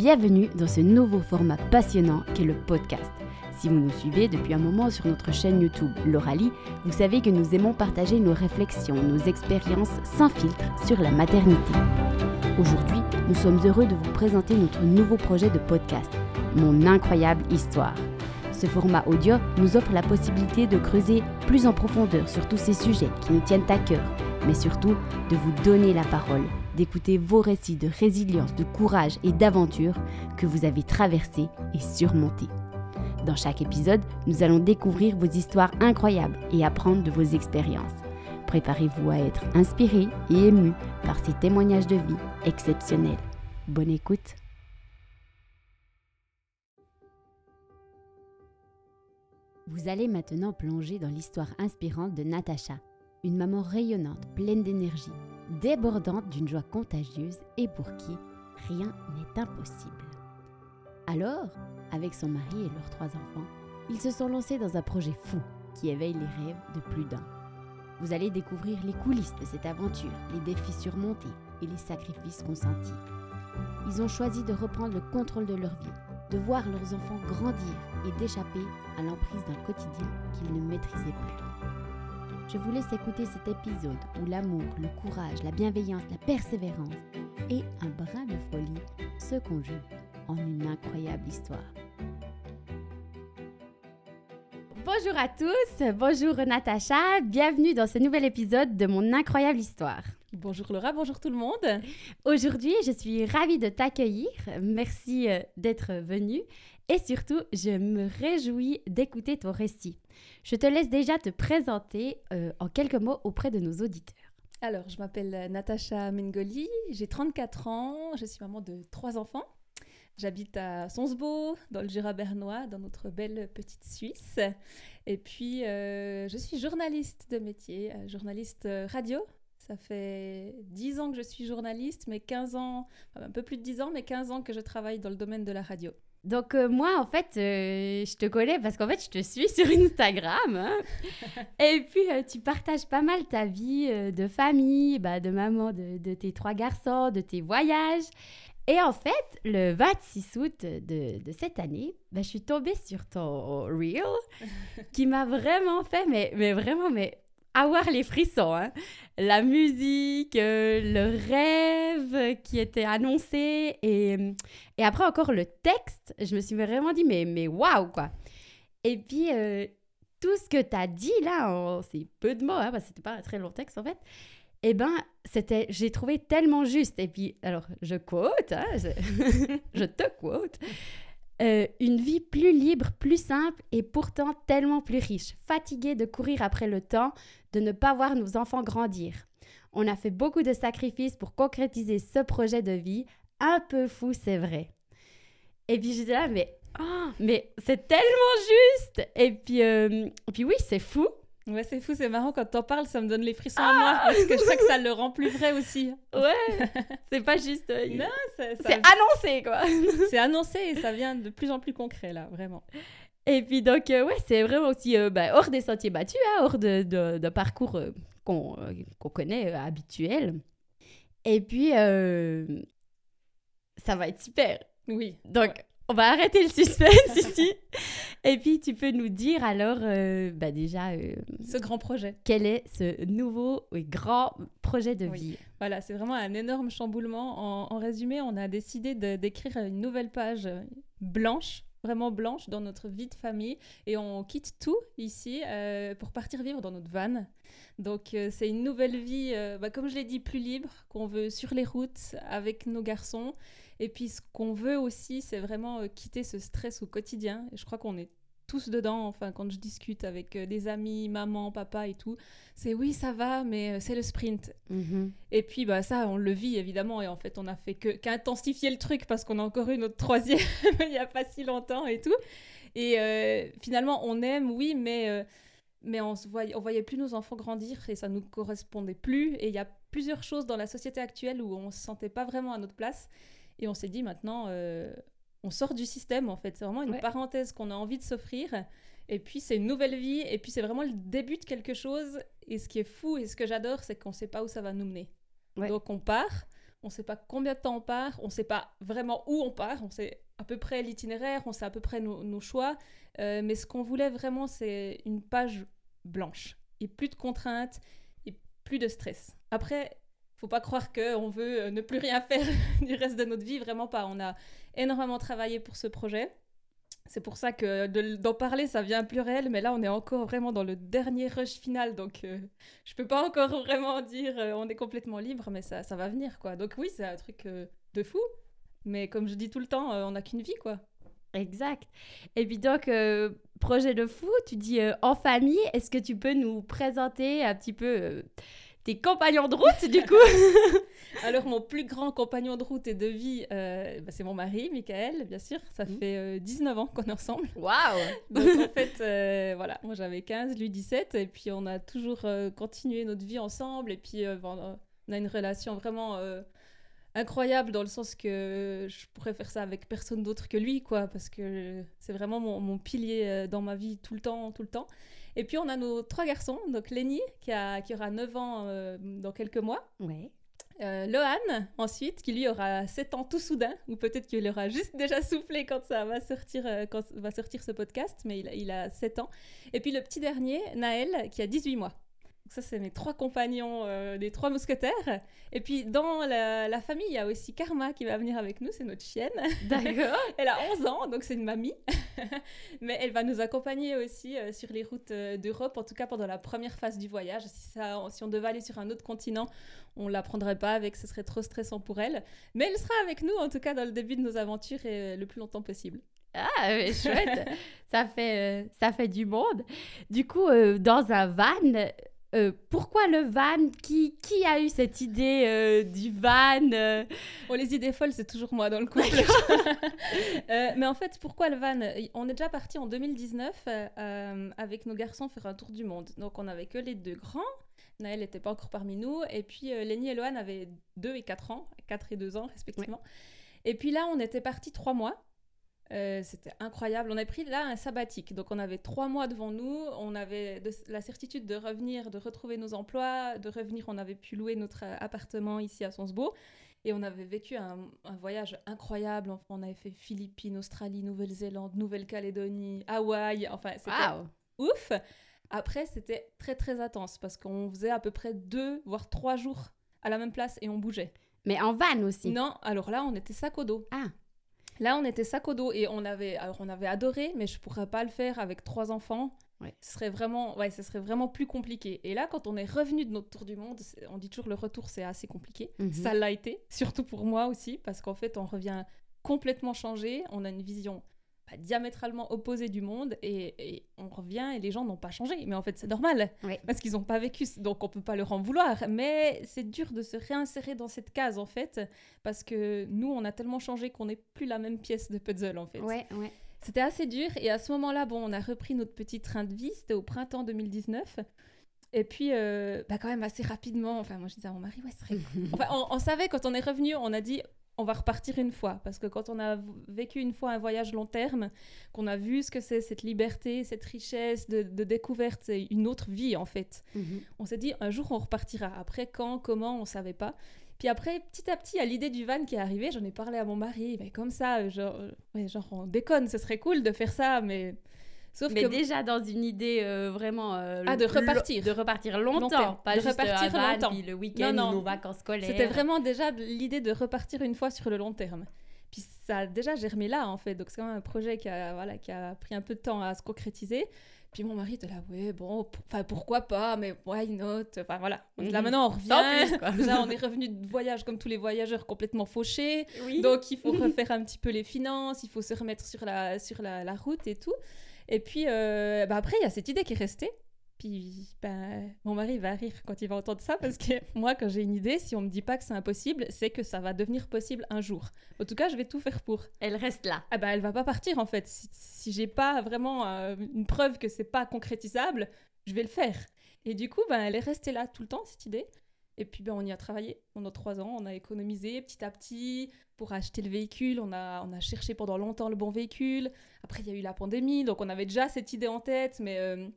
Bienvenue dans ce nouveau format passionnant qu'est le podcast. Si vous nous suivez depuis un moment sur notre chaîne YouTube L'Oralie, vous savez que nous aimons partager nos réflexions, nos expériences sans filtre sur la maternité. Aujourd'hui, nous sommes heureux de vous présenter notre nouveau projet de podcast, Mon incroyable histoire. Ce format audio nous offre la possibilité de creuser plus en profondeur sur tous ces sujets qui nous tiennent à cœur, mais surtout de vous donner la parole, d'écouter vos récits de résilience, de courage et d'aventure que vous avez traversés et surmontés. Dans chaque épisode, nous allons découvrir vos histoires incroyables et apprendre de vos expériences. Préparez-vous à être inspiré et ému par ces témoignages de vie exceptionnels. Bonne écoute Vous allez maintenant plonger dans l'histoire inspirante de Natacha, une maman rayonnante, pleine d'énergie, débordante d'une joie contagieuse et pour qui rien n'est impossible. Alors, avec son mari et leurs trois enfants, ils se sont lancés dans un projet fou qui éveille les rêves de plus d'un. Vous allez découvrir les coulisses de cette aventure, les défis surmontés et les sacrifices consentis. Ils ont choisi de reprendre le contrôle de leur vie, de voir leurs enfants grandir et d'échapper à l'emprise d'un quotidien qu'ils ne maîtrisaient plus. Je vous laisse écouter cet épisode où l'amour, le courage, la bienveillance, la persévérance et un brin de folie se conjuguent en une incroyable histoire. Bonjour à tous, bonjour Natacha, bienvenue dans ce nouvel épisode de mon incroyable histoire. Bonjour Laura, bonjour tout le monde. Aujourd'hui, je suis ravie de t'accueillir. Merci euh, d'être venue et surtout, je me réjouis d'écouter ton récit. Je te laisse déjà te présenter euh, en quelques mots auprès de nos auditeurs. Alors, je m'appelle Natacha Mengoli, j'ai 34 ans, je suis maman de trois enfants. J'habite à Sonsbeau, dans le Jura bernois, dans notre belle petite Suisse. Et puis, euh, je suis journaliste de métier, euh, journaliste radio. Ça fait 10 ans que je suis journaliste, mais 15 ans, enfin, un peu plus de 10 ans, mais 15 ans que je travaille dans le domaine de la radio. Donc euh, moi, en fait, euh, je te connais parce qu'en fait, je te suis sur Instagram. hein. Et puis, euh, tu partages pas mal ta vie de famille, bah, de maman, de, de tes trois garçons, de tes voyages. Et en fait, le 26 août de, de cette année, bah, je suis tombée sur ton reel qui m'a vraiment fait, mais, mais vraiment, mais avoir les frissons. hein. La musique, euh, le rêve qui était annoncé et, et après encore le texte, je me suis vraiment dit, mais, mais waouh, quoi. Et puis, euh, tout ce que tu as dit là, c'est peu de mots, hein, parce que c'était pas un très long texte en fait, eh ben, c'était, j'ai trouvé tellement juste. Et puis, alors, je quote, hein, je, je te quote. Euh, une vie plus libre, plus simple et pourtant tellement plus riche. Fatiguée de courir après le temps, de ne pas voir nos enfants grandir. On a fait beaucoup de sacrifices pour concrétiser ce projet de vie. Un peu fou, c'est vrai. Et puis j'étais là, mais, ah, mais c'est tellement juste. Et puis, euh, et puis oui, c'est fou. Ouais, c'est fou, c'est marrant quand t'en parles, ça me donne les frissons à moi, parce que je sais que ça le rend plus vrai aussi. Ouais, c'est pas juste. euh, Non, c'est ça- c'est annoncé, quoi. c'est annoncé et ça vient de plus en plus concret là, vraiment. Et puis donc, euh, ouais, c'est vraiment aussi euh, ben, hors des sentiers battus, hein, hors de, de, de parcours qu'on qu'on connaît, habituels. Et puis, ça va être super. Oui. Donc, on va arrêter le suspense ici. Et puis, tu peux nous dire alors, euh, bah, déjà, euh, Ce grand projet. quel est ce nouveau et grand projet de Oui. vie? Voilà, c'est vraiment un énorme chamboulement. En, en résumé, on a décidé d'écrire une nouvelle page blanche, vraiment blanche, dans notre vie de famille. Et on quitte tout ici euh, pour partir vivre dans notre van. Donc, euh, c'est une nouvelle vie, euh, bah, comme je l'ai dit, plus libre, qu'on veut sur les routes avec nos garçons. Et puis, ce qu'on veut aussi, c'est vraiment euh, quitter ce stress au quotidien. Et je crois qu'on est tous dedans, enfin, quand je discute avec euh, des amis, maman, papa et tout, c'est oui, ça va, mais euh, c'est le sprint. Mhm. Et puis bah ça, on le vit évidemment et en fait on a fait que qu'intensifier le truc parce qu'on a encore eu notre troisième il n'y a pas si longtemps et tout. Et euh, finalement on aime, oui, mais euh, mais on voyait, on voyait plus nos enfants grandir et ça nous correspondait plus. Et il y a plusieurs choses dans la société actuelle où on se sentait pas vraiment à notre place et on s'est dit maintenant euh, on sort du système en fait. C'est vraiment une Ouais. parenthèse qu'on a envie de s'offrir. Et puis c'est une nouvelle vie, et puis c'est vraiment le début de quelque chose. Et ce qui est fou et ce que j'adore, c'est qu'on ne sait pas où ça va nous mener. Ouais. Donc on part, on ne sait pas combien de temps on part, on ne sait pas vraiment où on part, on sait à peu près l'itinéraire, on sait à peu près nos, choix, euh, mais ce qu'on voulait vraiment, c'est une page blanche, et plus de contraintes, et plus de stress. Après, faut pas croire qu'on veut euh, ne plus rien faire du reste de notre vie, vraiment pas. On a énormément travaillé pour ce projet. C'est pour ça que d'en parler, ça vient plus réel, mais là, on est encore vraiment dans le dernier rush final, donc euh, je peux pas encore vraiment dire euh, on est complètement libre, mais ça, ça va venir, quoi. Donc oui, c'est un truc euh, de fou, mais comme je dis tout le temps, on n'a qu'une vie, quoi. Exact. Et puis donc, projet de fou, tu dis en famille, est-ce que tu peux nous présenter un petit peu tes compagnons de route, du coup Alors, mon plus grand compagnon de route et de vie, euh, bah, c'est mon mari, Michael, bien sûr. Ça mmh. fait 19 euh, ans qu'on est ensemble. Waouh Donc, en fait, euh, voilà, moi j'avais 15, lui 17. Et puis, on a toujours continué notre vie ensemble. Et puis, on a une relation vraiment incroyable dans le sens que je pourrais faire ça avec personne d'autre que lui, quoi. Parce que c'est vraiment mon, mon pilier dans ma vie tout le temps, tout le temps. Et puis, on a nos trois garçons. Donc, Lenny, qui, a, qui aura 9 ans euh, dans quelques mois. Ouais. Euh, Lohan, ensuite, qui lui aura 7 ans tout soudain, ou peut-être qu'il aura juste déjà soufflé quand ça va sortir, euh, quand va sortir ce podcast, mais il a, il a 7 ans. Et puis le petit dernier, Naël, qui a 18 mois ça, c'est mes trois compagnons euh, des trois mousquetaires. Et puis, dans la, famille, il y a aussi Karma qui va venir avec nous, c'est notre chienne. D'accord. elle a 11 ans, donc c'est une mamie. Mais elle va nous accompagner aussi euh, sur les routes euh, d'Europe, en tout cas pendant la première phase du voyage. Si, ça, si on devait aller sur un autre continent, on ne la prendrait pas avec, ce serait trop stressant pour elle. Mais elle sera avec nous, en tout cas, dans le début de nos aventures et le plus longtemps possible. Ah, mais chouette! ça, fait, ça fait du monde. Du coup, dans un van, euh, pourquoi le van qui, qui a eu cette idée euh, du van euh? Bon, les idées folles, c'est toujours moi dans le couple. mais en fait, pourquoi le van On est déjà parti en 2019 avec nos garçons faire un tour du monde. Donc, on n'avait que les deux grands. Naël n'était pas encore parmi nous. Et puis, Lenny et Lohan avaient 2 et 4 ans, 4 et 2 ans respectivement. Et puis là, on était parti 3 mois. Euh, c'était incroyable. On a pris là un sabbatique. Donc on avait trois mois devant nous. On avait la certitude de revenir, de retrouver nos emplois, de revenir. On avait pu louer notre appartement ici à Sonsbo. Et on avait vécu un, voyage incroyable. on avait fait Philippines, Australie, Nouvelle-Zélande, Nouvelle-Calédonie, Hawaï. Enfin, c'était ouf. Après, c'était très très intense parce qu'on faisait à peu près deux, voire trois jours à la même place et on bougeait. Mais en van aussi Non, alors là, on était sac au dos. Ah Là, on était sac au dos et on avait, alors on avait adoré, mais je pourrais pas le faire avec trois enfants. Ouais. Ce serait vraiment, ouais, ce serait vraiment plus compliqué. Et là, quand on est revenu de notre tour du monde, on dit toujours le retour, c'est assez compliqué. Mhm. Ça l'a été, surtout pour moi aussi, parce qu'en fait, on revient complètement changé. On a une vision diamétralement opposé du monde et, on revient et les gens n'ont pas changé. Mais en fait, c'est normal parce qu'ils n'ont pas vécu, donc on peut pas leur en vouloir. Mais c'est dur de se réinsérer dans cette case en fait parce que nous, on a tellement changé qu'on n'est plus la même pièce de puzzle en fait. Ouais, C'était assez dur et à ce moment-là, bon, on a repris notre petit train de vie. C'était au printemps 2019. Et puis, euh, bah quand même assez rapidement, enfin moi je disais à mon mari, ouais, ce serait... enfin, on, on, savait quand on est revenu, on a dit, on va repartir une fois. Parce que quand on a vécu une fois un voyage long terme, qu'on a vu ce que c'est cette liberté, cette richesse de, découverte, c'est une autre vie en fait. Mhm. On s'est dit un jour on repartira. Après quand, comment, on savait pas. Puis après, petit à petit, à l'idée du van qui est arrivée, j'en ai parlé à mon mari. Mais comme ça, genre, genre on déconne, ce serait cool de faire ça, mais Sauf mais déjà dans une idée euh, vraiment euh, ah, de repartir. de repartir longtemps, pas de juste repartir longtemps. puis le week-end nos vacances scolaires. C'était vraiment déjà l'idée de repartir une fois sur le long terme. Puis ça a déjà germé là en fait. Donc c'est quand même un projet qui a voilà qui a pris un peu de temps à se concrétiser. Puis mon mari était là ouais bon enfin pourquoi pas mais why not? Enfin voilà. Là mhm. maintenant on revient. on est revenu de voyage comme tous les voyageurs complètement fauchés. Donc il faut refaire un petit peu les finances il faut se remettre sur la sur la, la route et tout et puis, euh, bah après, il y a cette idée qui est restée. Puis, ben, mon mari va rire quand il va entendre ça, parce que moi, quand j'ai une idée, si on me dit pas que c'est impossible, c'est que ça va devenir possible un jour. En tout cas, je vais tout faire pour. Elle reste là. Ah ben, elle va pas partir, en fait. Si, si j'ai pas vraiment euh, une preuve que c'est pas concrétisable, je vais le faire. Et du coup, ben, elle est restée là tout le temps, cette idée. Et puis, ben, on y a travaillé pendant trois ans. On a économisé petit à petit pour acheter le véhicule. On a, on a cherché pendant longtemps le bon véhicule. Après, il y a eu la pandémie. Donc, on avait déjà cette idée en tête. Mais euh,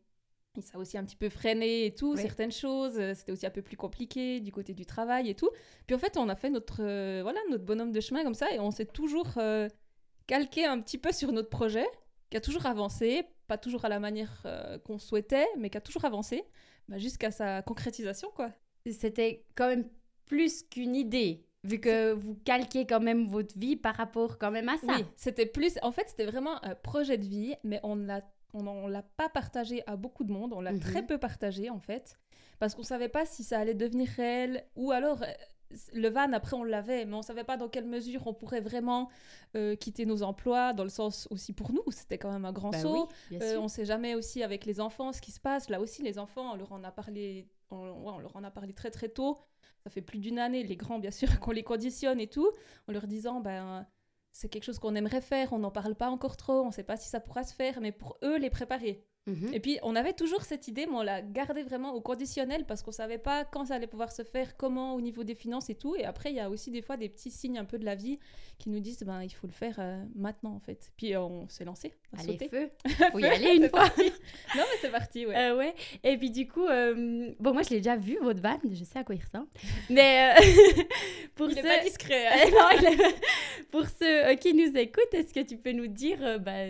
ça a aussi un petit peu freiné et tout, certaines choses. Euh, c'était aussi un peu plus compliqué du côté du travail et tout. Puis en fait, on a fait notre, euh, voilà, notre bonhomme de chemin comme ça et on s'est toujours euh, calqué un petit peu sur notre projet, qui a toujours avancé, pas toujours à la manière qu'on souhaitait, mais qui a toujours avancé bah, jusqu'à sa concrétisation, quoi. C'était quand même plus qu'une idée vu que vous calquez quand même votre vie par rapport quand même à ça. Oui, c'était plus... En fait, c'était vraiment un projet de vie, mais on l'a on ne l'a pas partagé à beaucoup de monde, on l'a très mhm. peu partagé en fait, parce qu'on ne savait pas si ça allait devenir réel, ou alors euh, le van, après on l'avait, mais on ne savait pas dans quelle mesure on pourrait vraiment euh, quitter nos emplois, dans le sens aussi pour nous, c'était quand même un grand bah saut. Euh, on ne sait jamais aussi avec les enfants ce qui se passe. Là aussi, les enfants, on leur en a parlé, on leur en a parlé très très tôt. Ça fait plus d'une année, les grands bien sûr, qu'on les conditionne et tout, en leur disant, ben c'est quelque chose qu'on aimerait faire, on n'en parle pas encore trop, on ne sait pas si ça pourra se faire, mais pour eux, les préparer. Mhm. Et puis, on avait toujours cette idée, mais on l'a gardée vraiment au conditionnel parce qu'on ne savait pas quand ça allait pouvoir se faire, comment, au niveau des finances et tout. Et après, il y a aussi des fois des petits signes un peu de la vie qui nous disent, ben, il faut le faire euh, maintenant, en fait. Puis, on s'est lancé. Allez, feu Faut y aller une fois Non, mais c'est parti, ouais. Euh, ouais. Et puis, du coup, euh, bon, moi, je l'ai déjà vu, votre van, je sais à quoi il ressemble. Mais pour il ceux... pas discret. Hein. non, Pour ceux qui nous écoutent, est-ce que tu peux nous dire bah,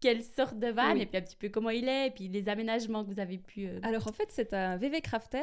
quelle sorte de van et puis un petit peu comment il est et puis les aménagements que vous avez pu. Euh, Alors en fait c'est un VV Crafter,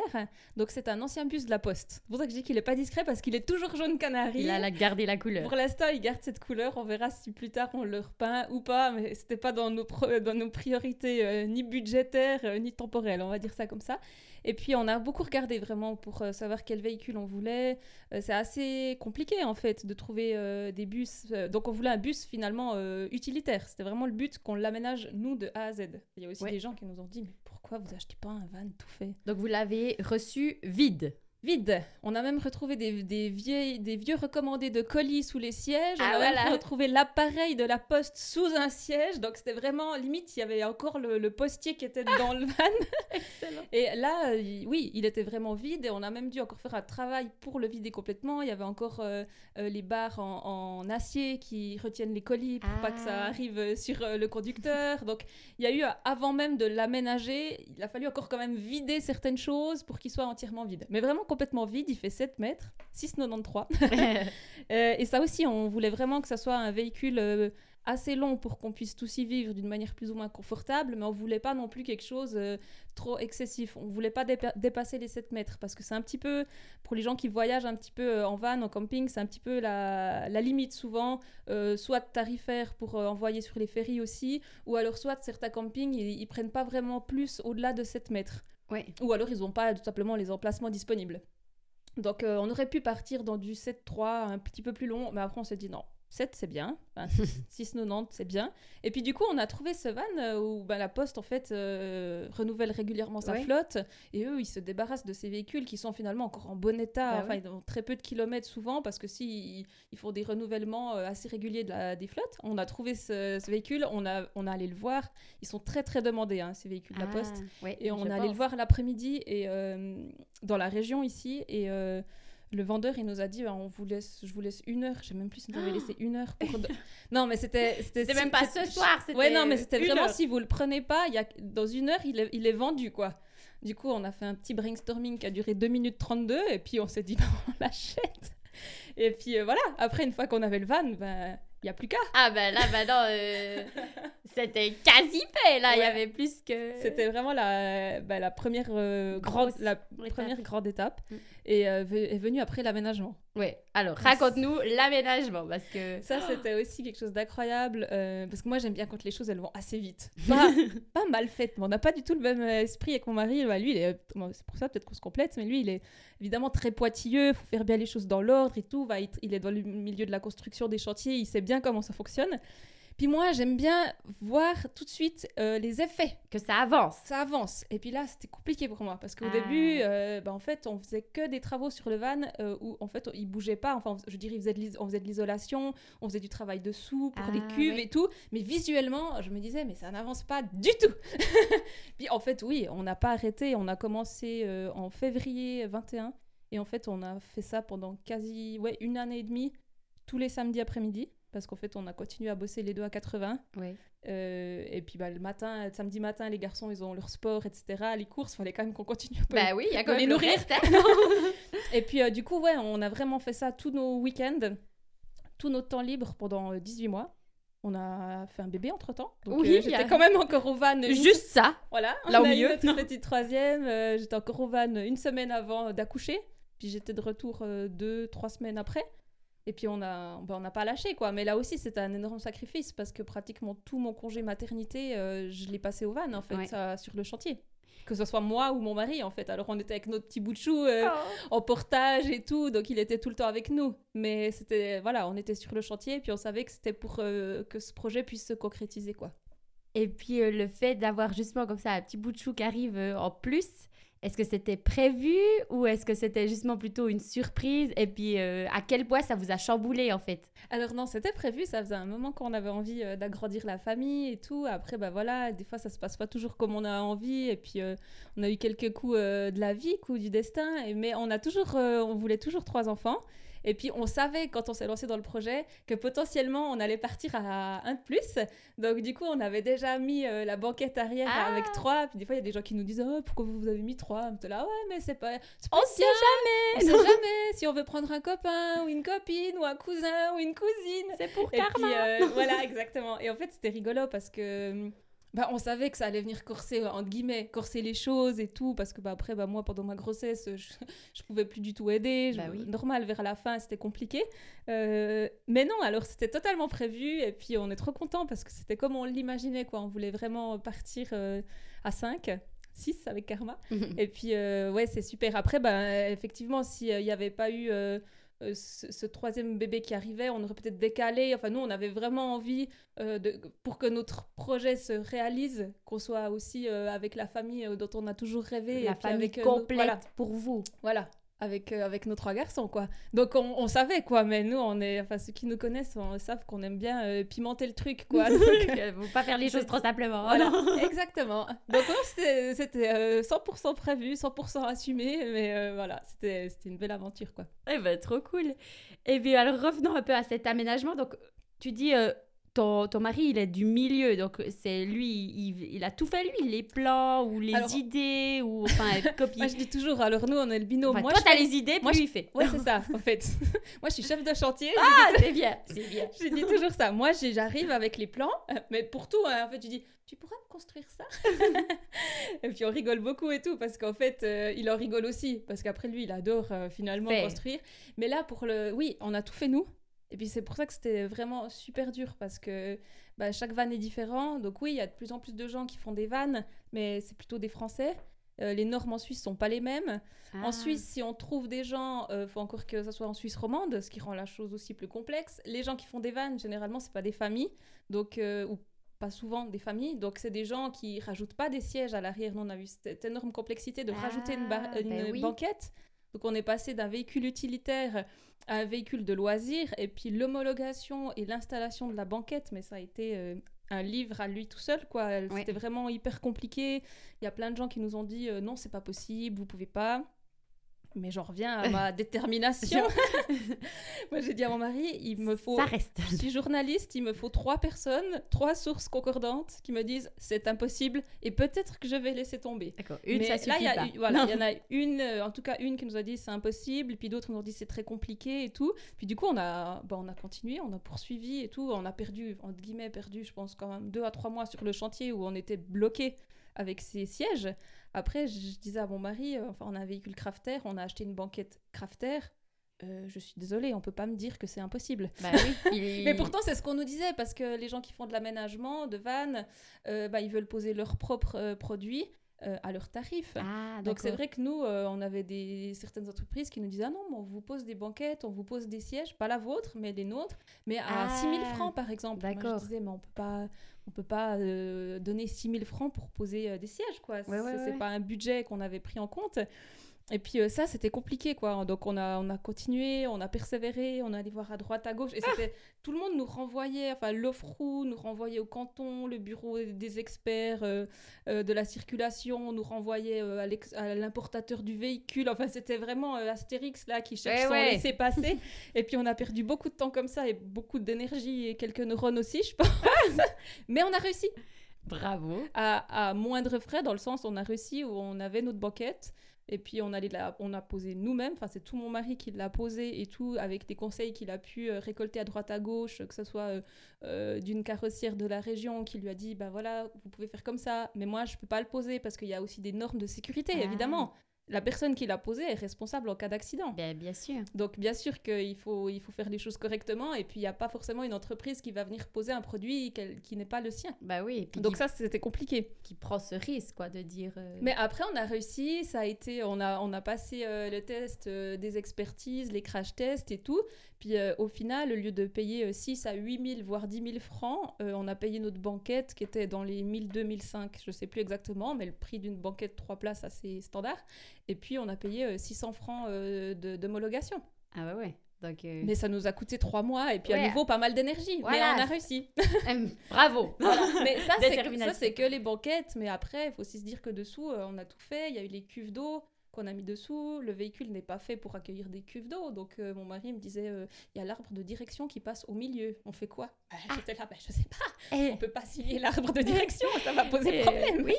donc c'est un ancien bus de la Poste. C'est pour ça que je dis qu'il est pas discret parce qu'il est toujours jaune canari. Il a gardé la couleur. Pour l'instant il garde cette couleur. On verra si plus tard on le repeint ou pas, mais c'était pas dans nos dans nos priorités euh, ni budgétaires euh, ni temporelles. On va dire ça comme ça. Et puis on a beaucoup regardé vraiment pour savoir quel véhicule on voulait. c'est assez compliqué en fait de trouver des bus. donc on voulait un bus finalement utilitaire. C'était vraiment le but qu'on l'aménage, nous, de A à Z. Il y a aussi des gens qui nous ont dit, mais pourquoi vous achetez pas un van tout fait? Donc vous l'avez reçu vide vide. On a même retrouvé des, des, vieilles, des vieux recommandés de colis sous les sièges. Ah, on a même retrouvé l'appareil de la poste sous un siège. Donc c'était vraiment limite, il y avait encore le, postier qui était dans le van. Et là, euh, oui, il était vraiment vide et on a même dû encore faire un travail pour le vider complètement. Il y avait encore euh, euh, les barres en, acier qui retiennent les colis pour pas que ça ah. arrive sur le conducteur. Donc il y a eu, avant même de l'aménager, il a fallu encore quand même vider certaines choses pour qu'il soit entièrement vide. Mais vraiment complètement vide, il fait 7 mètres, 6,93. euh, et ça aussi, on voulait vraiment que ça soit un véhicule euh, assez long pour qu'on puisse tous y vivre d'une manière plus ou moins confortable, mais on voulait pas non plus quelque chose euh, trop excessif. On voulait pas dépasser les 7 mètres parce que c'est un petit peu, pour les gens qui voyagent un petit peu en van, en camping, c'est un petit peu la, la limite souvent, soit tarifaire pour envoyer sur les ferries aussi, ou alors soit certains campings, ils, ils prennent pas vraiment plus au-delà de 7 mètres. Ou alors ils n'ont pas tout simplement les emplacements disponibles. Donc euh, on aurait pu partir dans du 7-3 un petit peu plus long, mais après on s'est dit non, 7 c'est bien, 6,90 c'est bien. Et puis du coup on a trouvé ce van euh, où bah, la Poste en fait euh, renouvelle régulièrement sa flotte. Et eux ils se débarrassent de ces véhicules qui sont finalement encore en bon état, bah enfin ils ont très peu de kilomètres souvent parce que si ils, font des renouvellements euh, assez réguliers de la, des flottes. On a trouvé ce, véhicule, on a, on a allé le voir, ils sont très très demandés hein, ces véhicules de la Poste. Ah, et on a allé le voir l'après-midi et dans la région ici. Et le vendeur, il nous a dit bah, on vous laisse, je vous laisse une heure. J'ai même plus si vous avez laissé une heure pour. non, mais c'était. C'était même pas ce soir. Ouais, non, mais c'était vraiment si vous le prenez pas, il y a, dans une heure, il est, il est vendu, quoi. Du coup, on a fait un petit brainstorming qui a duré 2 minutes 32 et puis on s'est dit bah, on l'achète. Et puis euh, voilà, après, une fois qu'on avait le van, ben il n'y a plus qu'à. Ah ben là, ben non, euh, c'était quasi fait, là, il y avait plus que... C'était vraiment la, la première, euh, grande, la première grande étape mm. Et euh, est venue après l'aménagement. Oui, alors raconte-nous l'aménagement, parce que... Ça, c'était aussi quelque chose d'incroyable, parce que moi, j'aime bien quand les choses, elles vont assez vite. Pas, pas mal faites, mais on n'a pas du tout le même esprit avec mon mari. Bah, lui, c'est pour ça peut-être qu'on se complète, mais lui, il est évidemment très pointilleux, il faut faire bien les choses dans l'ordre et tout. Va, il est dans le milieu de la construction des chantiers, il sait bien comment ça fonctionne. Puis moi, j'aime bien voir tout de suite euh, les effets. Que ça avance. Ça avance. Et puis là, c'était compliqué pour moi parce qu'au début, ah. euh, bah, en fait, on faisait que des travaux sur le van euh, où en fait, il bougeait pas. Enfin, je dirais, on faisait de l'isolation, on faisait du travail dessous pour les ah, cuves et tout. Mais visuellement, je me disais, mais ça n'avance pas du tout. puis en fait, oui, on n'a pas arrêté. On a commencé en février 21. Et en fait, on a fait ça pendant quasi ouais, une année et demie, tous les samedis après-midi parce qu'en fait, on a continué à bosser les deux à 80. Ouais. Euh, et puis bah, le matin, samedi matin, les garçons, ils ont leur sport, etc. Les courses, il fallait quand même qu'on continue un peu. Bah oui, il y a quand les même le nourrir. hein. Et puis euh, du coup, ouais, on a vraiment fait ça tous nos week-ends, tout notre temps libre pendant euh, 18 mois. On a fait un bébé entre temps. Donc Oui, euh, j'étais a- quand même encore au van. une- Juste ça. Voilà, là on au a eu milieu. notre petite troisième. euh, j'étais encore au van une semaine avant d'accoucher. Puis j'étais de retour euh, deux, trois semaines après. Et puis on a, ben, on n'a pas lâché quoi. Mais là aussi c'était un énorme sacrifice parce que pratiquement tout mon congé maternité, euh, je l'ai passé au van en fait, Ouais. sur le chantier. Que ce soit moi ou mon mari en fait. Alors on était avec notre petit bout de chou euh, Oh. en portage et tout, donc il était tout le temps avec nous. Mais c'était voilà, on était sur le chantier et puis on savait que c'était pour euh, que ce projet puisse se concrétiser quoi. Et puis le fait d'avoir justement comme ça un petit bout de chou qui arrive en plus, est-ce que c'était prévu ou est-ce que c'était justement plutôt une surprise? Et puis euh, à quel point ça vous a chamboulé en fait? Alors non, c'était prévu, ça faisait un moment qu'on avait envie euh, d'agrandir la famille et tout. Après, bah voilà, des fois ça se passe pas toujours comme on a envie. Et puis euh, on a eu quelques coups de la vie, coups du destin. Mais on a toujours, on voulait toujours trois enfants. Et puis on savait quand on s'est lancé dans le projet que potentiellement on allait partir à un de plus. Donc du coup on avait déjà mis euh, la banquette arrière Ah. avec trois. Puis des fois il y a des gens qui nous disent oh, pourquoi vous avez mis trois? On là ouais mais c'est pas. On sait bien. On jamais sait jamais si on veut prendre un copain ou une copine ou un cousin ou une cousine. C'est pour Et karma puis euh, voilà, exactement. Et en fait, c'était rigolo parce que bah, on savait que ça allait venir corser, entre guillemets, corser les choses et tout. Parce que bah, après, bah, moi, pendant ma grossesse, je, je pouvais plus du tout aider. Je- Bah oui. Normal, vers la fin, c'était compliqué. Euh, mais non, alors c'était totalement prévu. Et puis, on est trop content parce que c'était comme on l'imaginait. quoi. On voulait vraiment partir euh, à 5. 6 avec Karma. Et puis, euh, ouais, c'est super. Après, bah, effectivement, s'il n'y avait pas eu euh, ce, ce troisième bébé qui arrivait, on aurait peut-être décalé. Enfin, nous, on avait vraiment envie, euh, de, pour que notre projet se réalise, qu'on soit aussi euh, avec la famille dont on a toujours rêvé. La et famille avec, complète voilà, pour vous. voilà. Avec, euh, avec nos trois garçons, quoi. Donc, on, on savait, quoi. Mais nous, on est... Enfin, ceux qui nous connaissent, on savent qu'on aime bien euh, pimenter le truc, quoi. Donc, euh, Faut pas faire les choses trop simplement. voilà, exactement. Donc, ouais, c'était- euh, 100% prévu, 100% assumé, mais voilà, c'était c'était une belle aventure, quoi. Eh ben, trop cool. Et puis alors revenons un peu à cet aménagement. Donc tu dis ton, ton mari il est du milieu, donc c'est lui, il, il a tout fait lui, les plans ou les Alors- idées ou enfin copier. Moi, je dis toujours, alors nous, on est le binôme. Enfin, moi, toi je t'as les idées, moi, puis je- lui fait. Ouais, c'est ça, en fait. moi, je suis chef de chantier. Ah c'est bien, c'est bien. Je dis toujours ça. Moi, j'arrive avec les plans, euh, mais pour tout, hein, en fait, tu dis, tu pourrais me construire ça? Et puis on rigole beaucoup et tout, parce qu'en fait, euh, il en rigole aussi, parce qu'après lui, il adore euh, finalement construire. Mais là, pour le, oui, on a tout fait nous. Et puis c'est pour ça que c'était vraiment super dur, parce que bah, chaque van est différent. Donc oui, il y a de plus en plus de gens qui font des vannes, mais c'est plutôt des Français. Euh, les normes en Suisse sont pas les mêmes. En Ah. Suisse, si on trouve des gens, il faut encore que ça soit en Suisse romande, ce qui rend la chose aussi plus complexe. Les gens qui font des vannes, généralement, c'est pas des familles, donc euh, ou pas souvent des familles, donc c'est des gens qui rajoutent pas des sièges à l'arrière. Nous, on a vu cette énorme complexité de rajouter une, Ah, une ben oui. banquette. Donc on est passé d'un véhicule utilitaire à un véhicule de loisir, et puis l'homologation et l'installation de la banquette, mais ça a été euh, un livre à lui tout seul, quoi. Ouais. C'était vraiment hyper compliqué. Il y a plein de gens qui nous ont dit euh, non, c'est pas possible, vous pouvez pas. Mais j'en reviens à ma détermination. Moi, j'ai dit à mon mari, il me faut. Ça reste. Je suis journaliste, il me faut trois personnes, trois sources concordantes qui me disent c'est impossible et peut-être que je vais laisser tomber. D'accord. Une Mais ça là, suffit il voilà, Non. il y en a une, euh, en tout cas une qui nous a dit c'est impossible, puis d'autres nous ont dit c'est très compliqué et tout. Puis du coup, on a, bah, on a continué, on a poursuivi et tout. On a perdu, entre guillemets, perdu, je pense, quand même deux à trois mois sur le chantier où on était bloqué avec ces sièges. Après, je, disais à mon mari, euh, enfin, on a un véhicule Crafter, on a acheté une banquette Crafter. Euh, je suis désolée, on peut pas me dire que c'est impossible. Bah oui. Mais pourtant, c'est ce qu'on nous disait, parce que les gens qui font de l'aménagement, de vannes, euh, bah, ils veulent poser leurs propres euh, produits euh, à leurs tarifs. Ah, Donc c'est vrai que nous, euh, on avait des, certaines entreprises qui nous disaient Ah non, mais on vous pose des banquettes, on vous pose des sièges, pas la vôtre, mais les nôtres, mais à Ah, 6 000 francs par exemple. Moi, d'accord. je disais Mais on peut pas, on peut pas euh, donner 6 000 francs pour poser des sièges, quoi. Ouais, c'est ouais. pas un budget qu'on avait pris en compte. Et puis euh, ça, c'était compliqué, quoi. Donc on a, on a continué, on a persévéré, on allait voir à droite, à gauche. Et c'était, tout le monde nous renvoyait, enfin l'OFRU nous renvoyait au canton, le bureau des experts euh, euh, de la circulation nous renvoyait à l'importateur du véhicule. Enfin, c'était vraiment Astérix, là, qui cherche ouais, laisser passer. et puis on a perdu beaucoup de temps comme ça, et beaucoup d'énergie, et quelques neurones aussi, je pense. Mais on a réussi. Bravo. À, à moindre frais, dans le sens où on a réussi, où on avait notre banquette. Et puis on, allait la, on a posé nous-mêmes, enfin c'est tout mon mari qui l'a posé et tout, avec des conseils qu'il a pu euh, récolter à droite à gauche, que ce soit euh, euh, d'une carrossière de la région qui lui a dit, bah voilà, vous pouvez faire comme ça, mais moi je peux pas le poser parce qu'il y a aussi des normes de sécurité, ah. évidemment la personne qui l'a posé est responsable en cas d'accident. Bien, bien sûr. Donc bien sûr qu'il faut, il faut faire les choses correctement et puis il n'y a pas forcément une entreprise qui va venir poser un produit qui n'est pas le sien. Bah oui. Donc ça c'était compliqué. Qui prend ce risque quoi de dire. Euh, Mais après on a réussi, ça a été, on a, on a passé euh, le test euh, des expertises, les crash tests et tout. Puis au final, au lieu de payer 6 à 8 000 voire 10 000 francs, on a payé notre banquette qui était dans les 1000, 2005, je sais plus exactement, mais le prix d'une banquette 3 places assez standard. Et puis, on a payé 600 euh, francs euh, d'homologation. Ah bah ouais. Donc, euh, Mais ça nous a coûté trois mois et puis à nouveau pas mal d'énergie. Mais on a réussi. Bravo. Mais ça, c'est que les banquettes. Mais après, il faut aussi se dire que dessous, on a tout fait. Il y a eu les cuves d'eau qu'on a mis dessous. Le véhicule n'est pas fait pour accueillir des cuves d'eau. Donc mon mari me disait, il y a l'arbre de direction qui passe au milieu. On fait quoi? Bah, ah. J'étais là, bah, je sais pas. Et... On peut pas signer l'arbre de direction, ça va poser problème. Oui.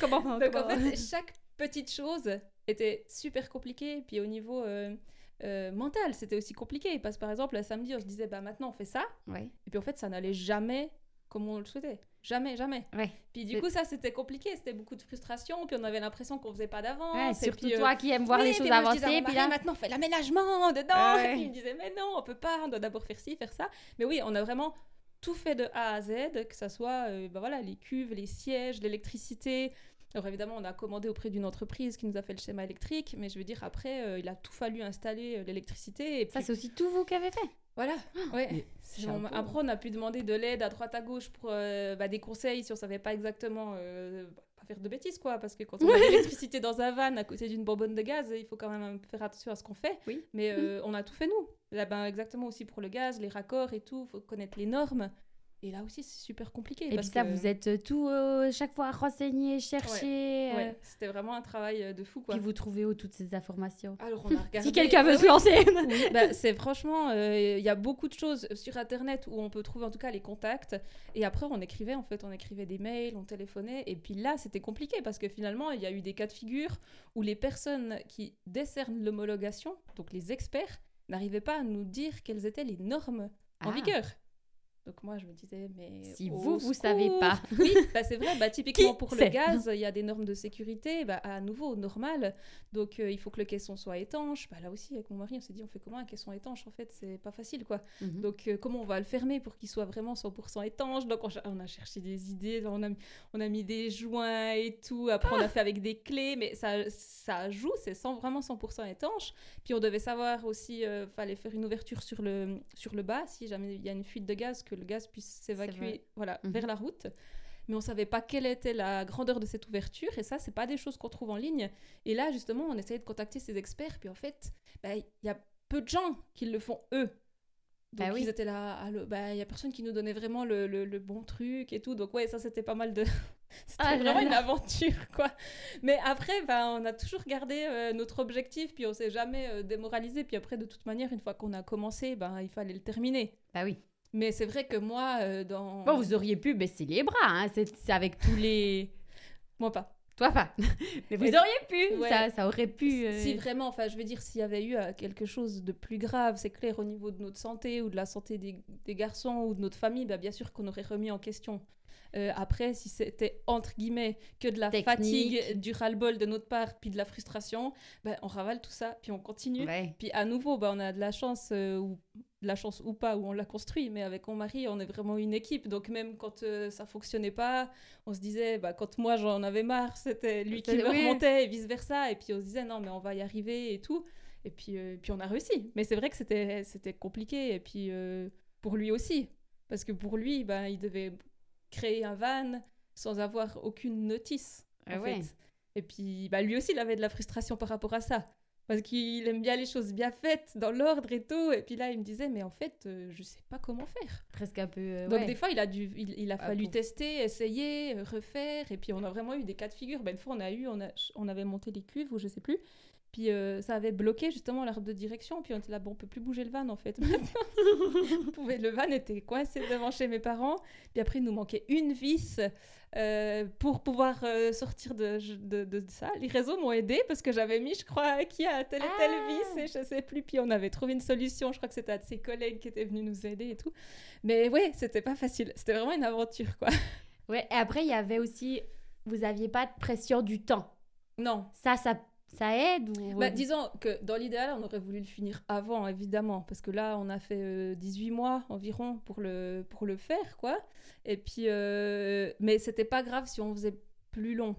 comment, Donc en fait, chaque petite chose était super compliqué. Puis au niveau euh, euh, mental, c'était aussi compliqué. Parce que par exemple, le samedi, on se disait, bah maintenant on fait ça. Ouais. Et puis en fait, ça n'allait jamais comme on le souhaitait. Jamais, jamais. Ouais. Puis du coup, ça, c'était compliqué. C'était beaucoup de frustration. Puis on avait l'impression qu'on faisait pas d'avance. Ouais, surtout puis, toi euh, qui aime voir les choses avancer. puis là, maintenant, on fait l'aménagement dedans. Et puis il me disait, mais non, on peut pas. On doit d'abord faire ci, faire ça. Mais oui, on a vraiment tout fait de A à Z, que ça soit bah voilà, les cuves, les sièges, l'électricité, alors évidemment, on a commandé auprès d'une entreprise qui nous a fait le schéma électrique, mais je veux dire, après, euh, il a tout fallu installer euh, l'électricité. Et Ça, c'est aussi tout vous qui avez fait Voilà, ah, ouais. après, on a pu demander de l'aide à droite à gauche pour euh, bah, des conseils si on savait pas exactement pas faire de bêtises, quoi. Parce que quand on a l'électricité dans un van à côté d'une bonbonne de gaz, il faut quand même faire attention à ce qu'on fait. Oui. Mais on a tout fait nous. Là, ben, exactement aussi pour le gaz, les raccords et tout, il faut connaître les normes. Et là aussi, c'est super compliqué. Et puis ça, vous êtes euh, tout euh, chaque fois renseigné, cherché. Ouais, euh. c'était vraiment un travail de fou. Quoi. Puis vous trouvez où toutes ces informations Alors on a regardé. si quelqu'un veut se lancer. bah, c'est franchement, il y a beaucoup de choses sur Internet où on peut trouver en tout cas les contacts. Et après, on écrivait en fait, on écrivait des mails, on téléphonait. Et puis là, c'était compliqué parce que finalement, il y a eu des cas de figure où les personnes qui décernent l'homologation, donc les experts, n'arrivaient pas à nous dire quelles étaient les normes en ah. vigueur. Donc moi, je me disais, mais... Si vous, vous savez pas. Oui, bah, c'est vrai. Bah, typiquement, pour le gaz, il y a des normes de sécurité, bah, à nouveau, normal. Donc, euh, il faut que le caisson soit étanche. Bah, là aussi, avec mon mari, on s'est dit, on fait comment un caisson étanche? En fait, c'est pas facile, quoi. Mhm. Donc, euh, comment on va le fermer pour qu'il soit vraiment 100% étanche? Donc, on, a cherché des idées, on a, on a mis des joints et tout. Après, on a fait avec des clés, mais ça, ça joue, c'est vraiment 100% étanche. Puis, on devait savoir aussi, il euh, fallait faire une ouverture sur le, sur le bas, si jamais il y a une fuite de gaz, que le gaz puisse s'évacuer voilà, mhm. vers la route. Mais on savait pas quelle était la grandeur de cette ouverture. Et ça, c'est pas des choses qu'on trouve en ligne. Et là, justement, on essayait de contacter ces experts. Puis en fait, bah, il y a peu de gens qui le font eux. Donc bah ils étaient là, bah, il y a personne qui nous donnait vraiment le, le, bon truc et tout. Donc ouais, ça c'était pas mal de... c'était ah vraiment une aventure quoi. Mais après, bah, on a toujours gardé euh, notre objectif, puis on s'est jamais euh, démoralisé. Puis après, de toute manière, une fois qu'on a commencé, bah, il fallait le terminer. Bah oui. Mais c'est vrai que moi, euh, dans. Bon, vous auriez pu baisser les bras, hein, c'est avec tous les. moi pas. Toi pas. Mais vous auriez pu, ça, ça, aurait pu. Si euh, vraiment, enfin, je veux dire, s'il y avait eu euh, quelque chose de plus grave, c'est clair, au niveau de notre santé ou de la santé des, des garçons ou de notre famille, bah, bien sûr qu'on aurait remis en question. Après, si c'était entre guillemets que de la fatigue, du ras-le-bol de notre part, puis de la frustration, bah, on ravale tout ça, puis on continue. Puis à nouveau, bah, on a de la chance, ou la chance ou pas, où on l'a construit, mais avec mon mari, on est vraiment une équipe. Donc même quand euh, ça fonctionnait pas, on se disait, bah, quand moi j'en avais marre, c'était lui qui me remontait et vice-versa. Et puis on se disait, non, mais on va y arriver et tout. Et puis, euh, puis on a réussi. Mais c'est vrai que c'était, compliqué. Et puis euh, pour lui aussi. Parce que pour lui, bah, il devait créer un van sans avoir aucune notice. En ah fait. Et puis, bah, lui aussi, il avait de la frustration par rapport à ça. Parce qu'il aime bien les choses bien faites, dans l'ordre et tout. Et puis là, il me disait, mais en fait, euh, je sais pas comment faire. Presque un peu. euh, Donc ouais. des fois, il a, dû, il, il a Ah, fallu tester, essayer, refaire. Et puis on a vraiment eu des cas de figure. Ben, une fois, on, a eu, on, a, on avait monté les cuves ou je sais plus. Puis euh, ça avait bloqué justement l'arbre de direction. Puis on était là, bon, on peut plus bouger le van en fait. Pouvait- le van était coincé devant chez mes parents. Puis après, il nous manquait une vis euh, pour pouvoir euh, sortir de, de, de ça. Les réseaux m'ont aidé parce que j'avais mis, je crois, qui a telle et telle Ah. vis et je sais plus. Puis on avait trouvé une solution. Je crois que c'était un de ses collègues qui était venu nous aider et tout. Mais ouais, c'était pas facile. C'était vraiment une aventure, quoi. Ouais, et après, il y avait aussi. Vous aviez pas de pression du temps. Non. Ça, ça, ça aide ou... Bah, disons que dans l'idéal, on aurait voulu le finir avant, évidemment, parce que là, on a fait euh, 18 mois environ pour le, pour le faire, quoi. Et puis, euh, mais c'était pas grave si on faisait plus long.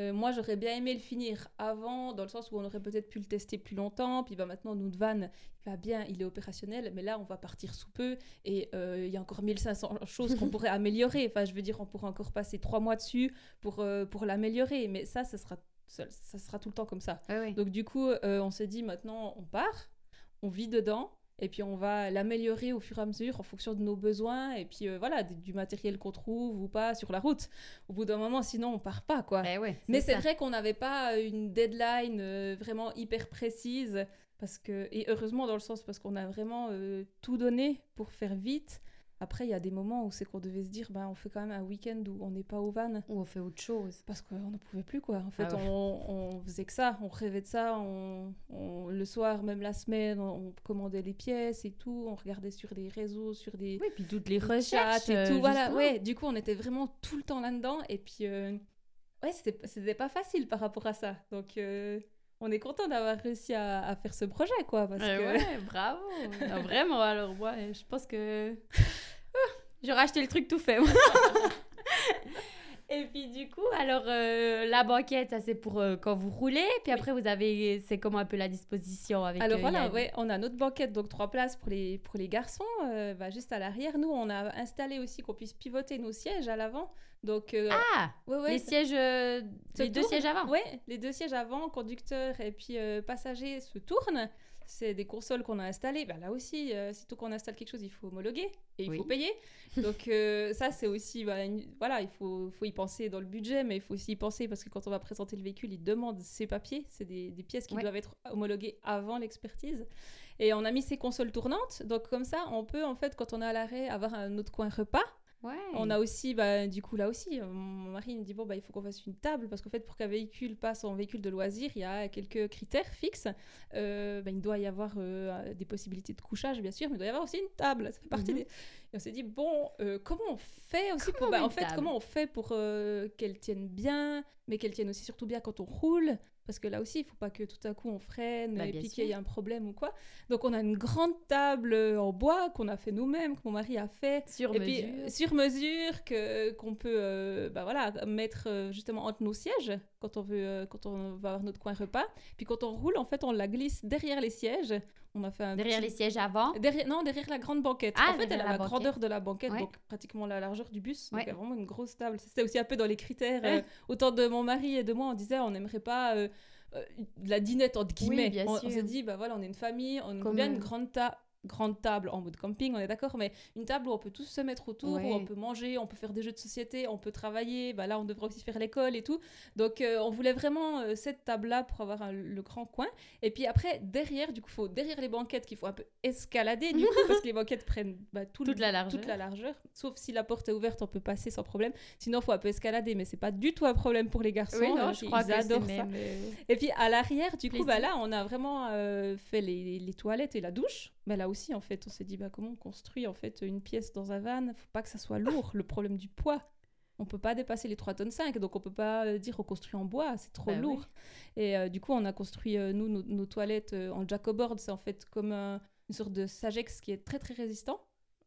Euh, moi, j'aurais bien aimé le finir avant, dans le sens où on aurait peut-être pu le tester plus longtemps. Puis bah, maintenant, notre van, il va bien, il est opérationnel, mais là, on va partir sous peu. Et euh, il y a encore 1500 choses qu'on pourrait améliorer. Enfin, je veux dire, on pourrait encore passer trois mois dessus pour, euh, pour l'améliorer. Mais ça, ça sera, ça, ça sera tout le temps comme ça. Donc du coup, euh, on s'est dit maintenant, on part, on vit dedans, et puis on va l'améliorer au fur et à mesure en fonction de nos besoins, et puis euh, voilà, du matériel qu'on trouve ou pas sur la route. Au bout d'un moment, sinon, on part pas, quoi. Ouais, Mais c'est vrai qu'on n'avait pas une deadline euh, vraiment hyper précise, parce que, et heureusement dans le sens parce qu'on a vraiment euh, tout donné pour faire vite. Après, il y a des moments où c'est qu'on devait se dire, ben, on fait quand même un week-end où on n'est pas au van. Ou on fait autre chose. Parce qu'on n'en pouvait plus, quoi. En fait, Ah ouais. on, on faisait que ça, on rêvait de ça. On, on- le soir, même la semaine, on, on commandait les pièces et tout. On regardait sur des réseaux, sur des, Oui, puis toutes les recherches et euh, tout. Voilà, justement. ouais. Du coup, on était vraiment tout le temps là-dedans. Et puis, euh, ouais, c'était c'était pas facile par rapport à ça. Donc, euh, on est content d'avoir réussi à, à faire ce projet, quoi. Parce Ouais, que... ouais, bravo. Non, vraiment, alors moi, je pense que Ah, j'aurais acheté le truc tout fait. Et puis du coup, alors euh, la banquette, ça c'est pour euh, quand vous roulez, puis après vous avez, c'est comment un peu la disposition avec. Alors euh, voilà, Yann ouais, on a notre banquette, donc trois places pour les, pour les garçons, bah, juste à l'arrière. Nous, on a installé aussi qu'on puisse pivoter nos sièges à l'avant. Donc, Ah, ouais, ouais, les sièges, les deux sièges avant. Ouais, les deux sièges avant, conducteur et puis passager se tournent. C'est des consoles qu'on a installées. Bah, là aussi, euh, sitôt qu'on installe quelque chose, il faut homologuer et il Oui. faut payer. Donc euh, ça, c'est aussi, une- voilà, il faut, faut y penser dans le budget, mais il faut aussi y penser parce que quand on va présenter le véhicule, il demande ses papiers. C'est des, des pièces qui Ouais. doivent être homologuées avant l'expertise. Et on a mis ces consoles tournantes. Donc comme ça, on peut en fait, quand on est à l'arrêt, avoir un autre coin repas. Ouais. On a aussi, bah, du coup, là aussi, euh, mon mari me dit bon, bah, il faut qu'on fasse une table parce qu'en fait, pour qu'un véhicule passe en véhicule de loisir, il y a quelques critères fixes. Euh, bah, il doit y avoir euh, des possibilités de couchage, bien sûr, mais il doit y avoir aussi une table. Ça fait partie Mhm. des. Et on s'est dit bon, euh, comment on fait aussi Comment pour, bah, en fait, comment on fait pour qu'elle tienne bien, mais qu'elle tienne aussi surtout bien quand on roule? Parce que là aussi, il faut pas que tout à coup on freine Bah, et puis qu'il y ait un problème ou quoi. Donc on a une grande table euh, en bois qu'on a fait nous-mêmes, que mon mari a fait. sur Et mesure. puis sur mesure que qu'on peut euh, bah voilà mettre euh, justement entre nos sièges quand on veut euh, quand on va avoir notre coin repas. Puis quand on roule en fait on la glisse derrière les sièges. On a fait un derrière petit- les sièges avant. Derrière, non, derrière la grande banquette. Ah, en fait, elle a la la, grandeur de la banquette, Ouais. donc pratiquement la largeur du bus. Donc, Ouais. il y a vraiment une grosse table. C'était aussi un peu dans les critères. Ouais. euh, autant de mon mari et de moi, on disait, on n'aimerait pas euh, euh, la dinette, entre guillemets. bien on on s'est dit, bah voilà, on est une famille, on aime bien une grande, ta- grande table en mode camping, on est d'accord, mais une table où on peut tous se mettre autour, Ouais. où on peut manger, on peut faire des jeux de société, on peut travailler. Bah là, on devrait aussi faire l'école et tout. Donc, euh, on voulait vraiment euh, cette table-là pour avoir un- le grand coin. Et puis après, derrière, du coup, faut derrière les banquettes qu'il faut un peu escalader, du coup, parce que les banquettes prennent bah, tout le- Toute la largeur. toute la largeur. Sauf si la porte est ouverte, on peut passer sans problème. Sinon, faut un peu escalader, mais c'est pas du tout un problème pour les garçons. Oui, non, Euh, je ils crois adorent ça. même. euh, Et puis à l'arrière, du coup, bah là, on a vraiment euh, fait les, les toilettes et la douche. Mais là aussi, en fait, on s'est dit, bah comment on construit en fait une pièce dans un van? Faut pas que ça soit lourd. Le problème du poids. On peut pas dépasser les 3 tonnes 5, donc on peut pas euh, dire on construit en bois, c'est trop Bah oui. lourd. Et euh, du coup, on a construit, euh, nous, nos, nos toilettes euh, en jacoboard. C'est en fait comme un- une sorte de Sagex qui est très très résistant.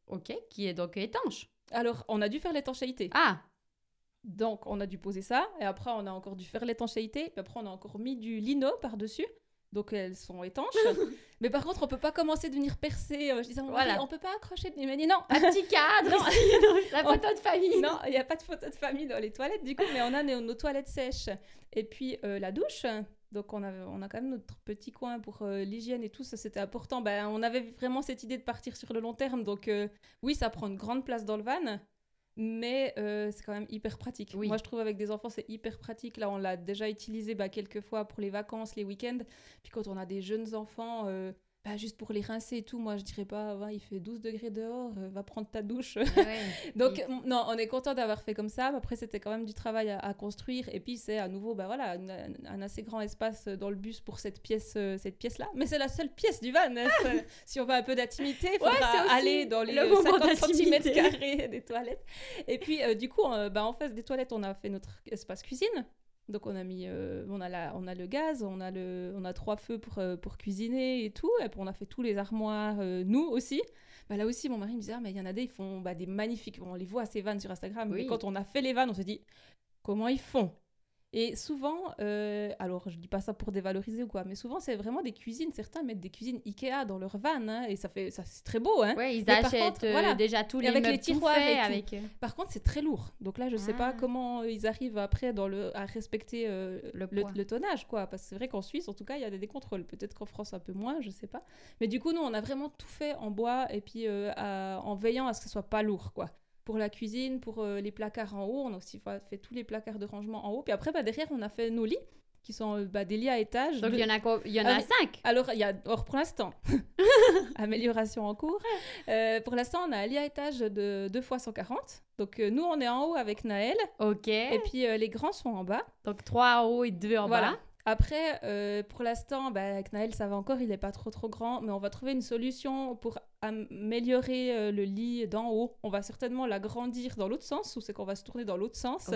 Ok, qui est donc étanche. Alors, on a dû faire l'étanchéité. Ah, Donc, on a dû poser ça. Et après, on a encore dû faire l'étanchéité. Puis après, on a encore mis du lino par-dessus. Donc elles sont étanches. mais par contre, on peut pas commencer de venir percer. Euh, je disais, voilà. on peut pas accrocher. Il m'a dit non. Un petit cadre. non, la photo de famille. Non, il n'y a pas de photo de famille dans les toilettes du coup, mais on a nos, toilettes sèches. Et puis euh, la douche. Donc on a, on a quand même notre petit coin pour euh, l'hygiène et tout, ça c'était important. Ben, on avait vraiment cette idée de partir sur le long terme, donc oui, ça prend une grande place dans le van, mais euh, c'est quand même hyper pratique. Moi, je trouve avec des enfants, c'est hyper pratique. Là, on l'a déjà utilisé bah, quelques fois pour les vacances, les week-ends. Puis quand on a des jeunes enfants, euh, juste pour les rincer et tout, moi je dirais pas, il fait 12 degrés dehors, euh, va prendre ta douche. Donc, non, on est content d'avoir fait comme ça. Après, c'était quand même du travail à, construire. Et puis, c'est à nouveau, bah voilà, un assez grand espace dans le bus pour cette pièce, euh, cette pièce-là. Mais c'est la seule pièce du van. Hein, si on veut un peu d'intimité, il faudra aller dans les 50 cm carrés des toilettes. Et puis, euh, du coup, bah, en face des toilettes, on a fait notre espace cuisine. Donc on a mis, euh, on a la, on a le gaz, on a le, on a trois feux pour, euh, pour cuisiner et tout. Et puis on a fait tous les armoires euh, nous aussi. Bah, là aussi mon mari me disait ah, mais il y en a des ils font bah, des magnifiques, on les voit ces vannes sur Instagram. Mais quand on a fait les vannes, on se dit comment ils font? Et souvent, euh, alors je dis pas ça pour dévaloriser ou quoi, mais souvent c'est vraiment des cuisines. Certains mettent des cuisines Ikea dans leur van hein, et ça fait, ça c'est très beau. Hein. Ouais, ils achètent euh, déjà tous les avec les tiroirs avec. Par contre, c'est très lourd. Donc là, je sais pas ah. comment ils arrivent après dans le à respecter euh, le, le, tonnage, quoi. Parce que c'est vrai qu'en Suisse, en tout cas, il y a des, contrôles. Peut-être qu'en France un peu moins, je sais pas. Mais du coup, nous, on a vraiment tout fait en bois et puis en veillant à ce que ce soit pas lourd, quoi pour la cuisine, pour euh, les placards en haut. On a aussi fait tous les placards de rangement en haut. Puis après, bah, derrière, on a fait nos lits qui sont euh, bah, des lits à étage. Donc il y en a, il y en a ah, cinq? Alors, il y a, or pour l'instant, amélioration en cours. Euh, pour l'instant, on a un lit à étage de 2 fois 140. Donc nous, on est en haut avec Naël. Ok. Et puis les grands sont en bas. Donc 3 en haut et 2 en voilà. bas. Après, euh, pour l'instant, bah, avec Naël, ça va encore, il n'est pas trop trop grand, mais on va trouver une solution pour améliorer euh, le lit d'en haut. On va certainement l'agrandir dans l'autre sens, ou c'est qu'on va se tourner dans l'autre sens.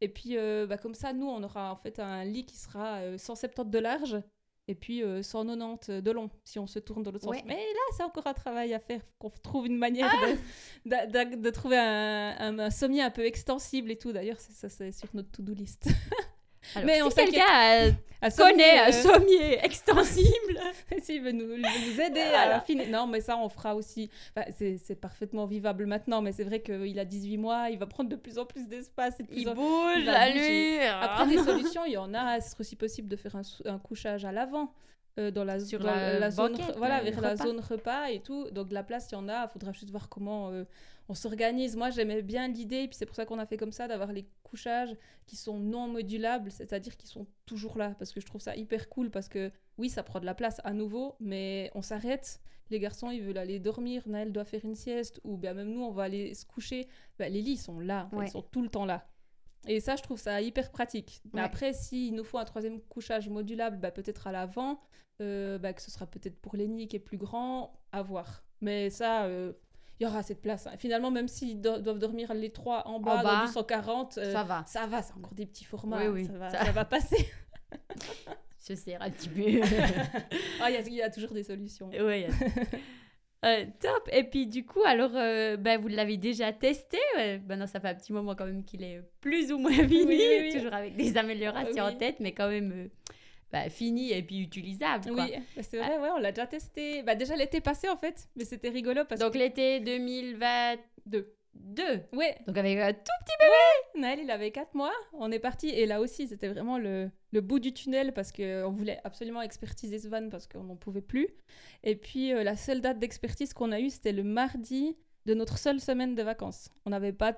Et puis, euh, bah, comme ça, nous, on aura en fait un lit qui sera 170 de large et puis 190 de long si on se tourne dans l'autre sens. Mais là, c'est encore un travail à faire, qu'on trouve une manière ah de, trouver un, un, sommier un peu extensible et tout. D'ailleurs, ça, c'est sur notre to-do list. mais on sait quelqu'un connaît un sommier extensible, s'il veut nous, nous aider à la fin. Non, mais ça, on fera aussi. c'est parfaitement vivable maintenant, mais c'est vrai qu'il a 18 mois, il va prendre de plus en plus d'espace. Il bouge, la lui. Après, des solutions, il y en a. C'est aussi possible de faire un, couchage à l'avant. Euh, dans la, Sur la, zone, voilà, vers la zone repas et tout. Donc de la place, il y en a. Il faudra juste voir comment euh, on s'organise. Moi, j'aimais bien l'idée, et puis c'est pour ça qu'on a fait comme ça, d'avoir les couchages qui sont non modulables, c'est-à-dire qui sont toujours là, parce que je trouve ça hyper cool, parce que oui, ça prend de la place à nouveau, mais on s'arrête. Les garçons, ils veulent aller dormir, Naël doit faire une sieste, ou bien même nous, on va aller se coucher. Ben, les lits sont là, ils sont tout le temps là. Et ça, je trouve ça hyper pratique. Mais après, s'il nous faut un troisième couchage modulable, bah, peut-être à l'avant, euh, bah, que ce sera peut-être pour Lenny qui est plus grand, à voir. Mais ça, euh, il y aura assez de place. Hein. Finalement, même s'ils doivent dormir les trois en bas, dans du 140, euh, ça va. Ça va, c'est encore des petits formats. Oui, oui. Ça, va, passer. Je sais un petit peu. Ah, il y, a toujours des solutions. Oui. Euh, top. Et puis du coup, alors, euh, ben, vous l'avez déjà testé. Ben, non, ça fait un petit moment quand même qu'il est plus ou moins fini, toujours avec des améliorations en tête, mais quand même bah, fini et puis utilisable. Oui, bah, c'est vrai, ouais, on l'a déjà testé. Bah, déjà l'été passé en fait, mais c'était rigolo parce Donc l'été 2022. Deux. Ouais. Donc avec un tout petit bébé. Naël, il avait 4 mois. On est parti et là aussi, c'était vraiment le, le, bout du tunnel parce qu'on voulait absolument expertiser ce van parce qu'on n'en pouvait plus. Et puis euh, la seule date d'expertise qu'on a eue, c'était le mardi de notre seule semaine de vacances. On n'avait pas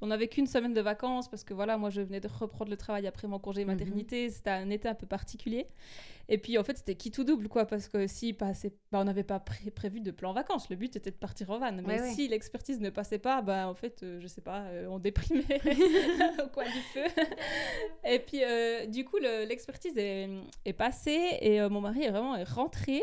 on n'avait qu'une semaine de vacances parce que voilà, moi je venais de reprendre le travail après mon congé mhm. maternité. C'était un été un peu particulier. Et puis en fait, c'était qui tout double quoi, parce que si passait, bah, on n'avait pas prévu de plan vacances. Le but était de partir en van. Mais si l'expertise ne passait pas, bah en fait, euh, je sais pas, euh, on déprimait au coin du feu. et puis euh, du coup, l'expertise est, est, passée et mon mari est vraiment rentré.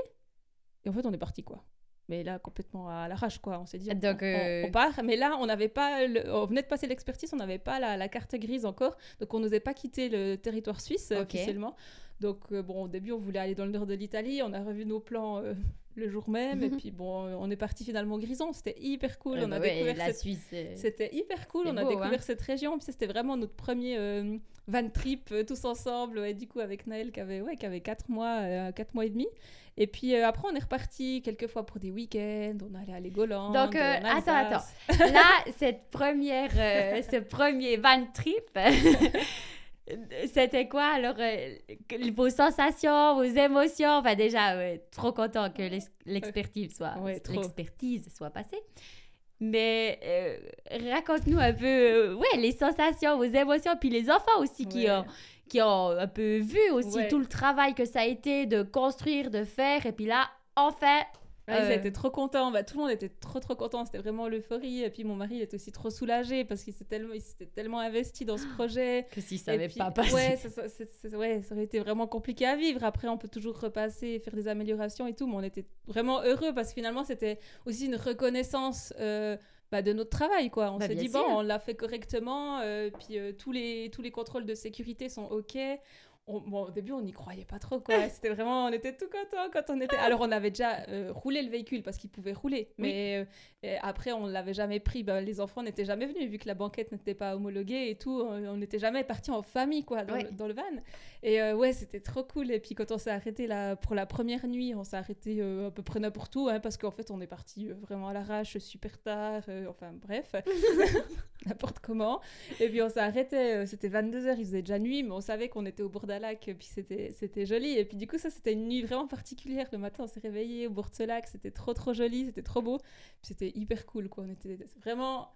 Et en fait, on est parti quoi mais là complètement à l'arrache quoi. On s'est dit on, euh, part. Mais là on n'avait pas on venait de passer l'expertise on n'avait pas la, carte grise encore. Donc on n'osait pas quitter le territoire suisse officiellement Donc, euh, bon, au début, on voulait aller dans le nord de l'Italie. On a revu nos plans euh, le jour même. Et puis, bon, on est parti finalement Grison. C'était hyper cool. Ah on a ouais, découvert la cette... Suisse. euh, C'était hyper cool. On a beau, découvert hein. cette région. Puis c'était vraiment notre premier euh, van trip euh, tous ensemble. Du coup, avec Naël qui avait, ouais, qui avait 4 mois, euh, quatre mois et demi. Et puis euh, après, on est reparti quelques fois pour des week-ends. On allait à Legoland. Donc, euh, en attends, Alsace. Là, cette première, euh, ce premier van trip, c'était quoi alors euh, vos sensations, vos émotions? Enfin déjà, ouais, trop content que l'ex- l'expertise soit, Ouais, l'expertise soit passée. Mais euh, raconte-nous un peu, euh, ouais, les sensations, vos émotions, puis les enfants aussi qui Ouais. ont qui ont un peu vu aussi tout le travail que ça a été de construire, de faire, et puis là, enfin, Ouais, ils Euh. étaient trop contents. Bah, tout le monde était trop trop content. C'était vraiment l'euphorie. Et puis mon mari il était aussi trop soulagé parce qu'il s'était tellement, il s'était tellement investi dans ce projet. que si ça n'avait pas passé. Ouais ça, ça- c'est- c'est- ouais, ça aurait été vraiment compliqué à vivre. Après, on peut toujours repasser, faire des améliorations et tout. Mais on était vraiment heureux parce que finalement, c'était aussi une reconnaissance. euh, bah, de notre travail quoi on Bah, s'est dit sûr. bon on l'a fait correctement euh, puis tous les tous les contrôles de sécurité sont ok on- bon, au début, on n'y croyait pas trop, quoi. C'était vraiment, on était tout contents quand on était. Alors, on avait déjà euh, roulé le véhicule parce qu'il pouvait rouler, mais euh, après, on l'avait jamais pris. Ben, les enfants n'étaient jamais venus vu que la banquette n'était pas homologuée et tout. On n'était jamais partis en famille, quoi, dans, Ouais. le, dans le van. Et euh, ouais, c'était trop cool. Et puis, quand on s'est arrêté là pour la première nuit, on s'est arrêté à peu près n'importe où, hein, parce qu'en fait, on est parti vraiment à l'arrache, super tard. enfin, bref, n'importe comment. Et puis on s'est arrêté, euh, c'était 22h, il faisait déjà nuit, mais on savait qu'on était au bord d'un lac, puis c'était joli. Et puis du coup, ça c'était une nuit vraiment particulière. Le matin, on s'est réveillé au bord de ce lac, c'était trop trop joli, c'était trop beau. C'était hyper cool, quoi. On était vraiment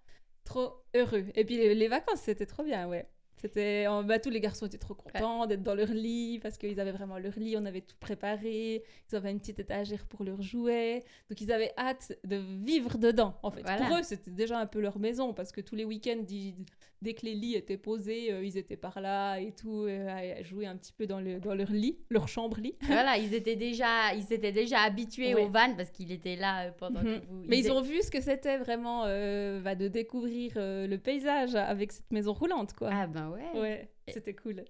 trop heureux. Et puis les, les vacances, c'était trop bien, ouais. C'était, en- bah, tous les garçons étaient trop contents d'être dans leur lit parce qu'ils avaient vraiment leur lit, on avait tout préparé, ils avaient une petite étagère pour leurs jouets, donc ils avaient hâte de vivre dedans. En fait, Voilà. pour eux, c'était déjà un peu leur maison parce que tous les week-ends, ils- dès que les lits étaient posés, euh, ils étaient par là et tout, euh, à, jouer un petit peu dans, le, dans leur lit, leur chambre lit. voilà, ils étaient déjà, ils étaient déjà habitués Ouais. au van parce qu'il était là euh, pendant Mhm. que vous. Mais ils ont vu ce que c'était vraiment bah, de découvrir le paysage avec cette maison roulante, quoi. Ah ben ouais. Ouais, c'était cool.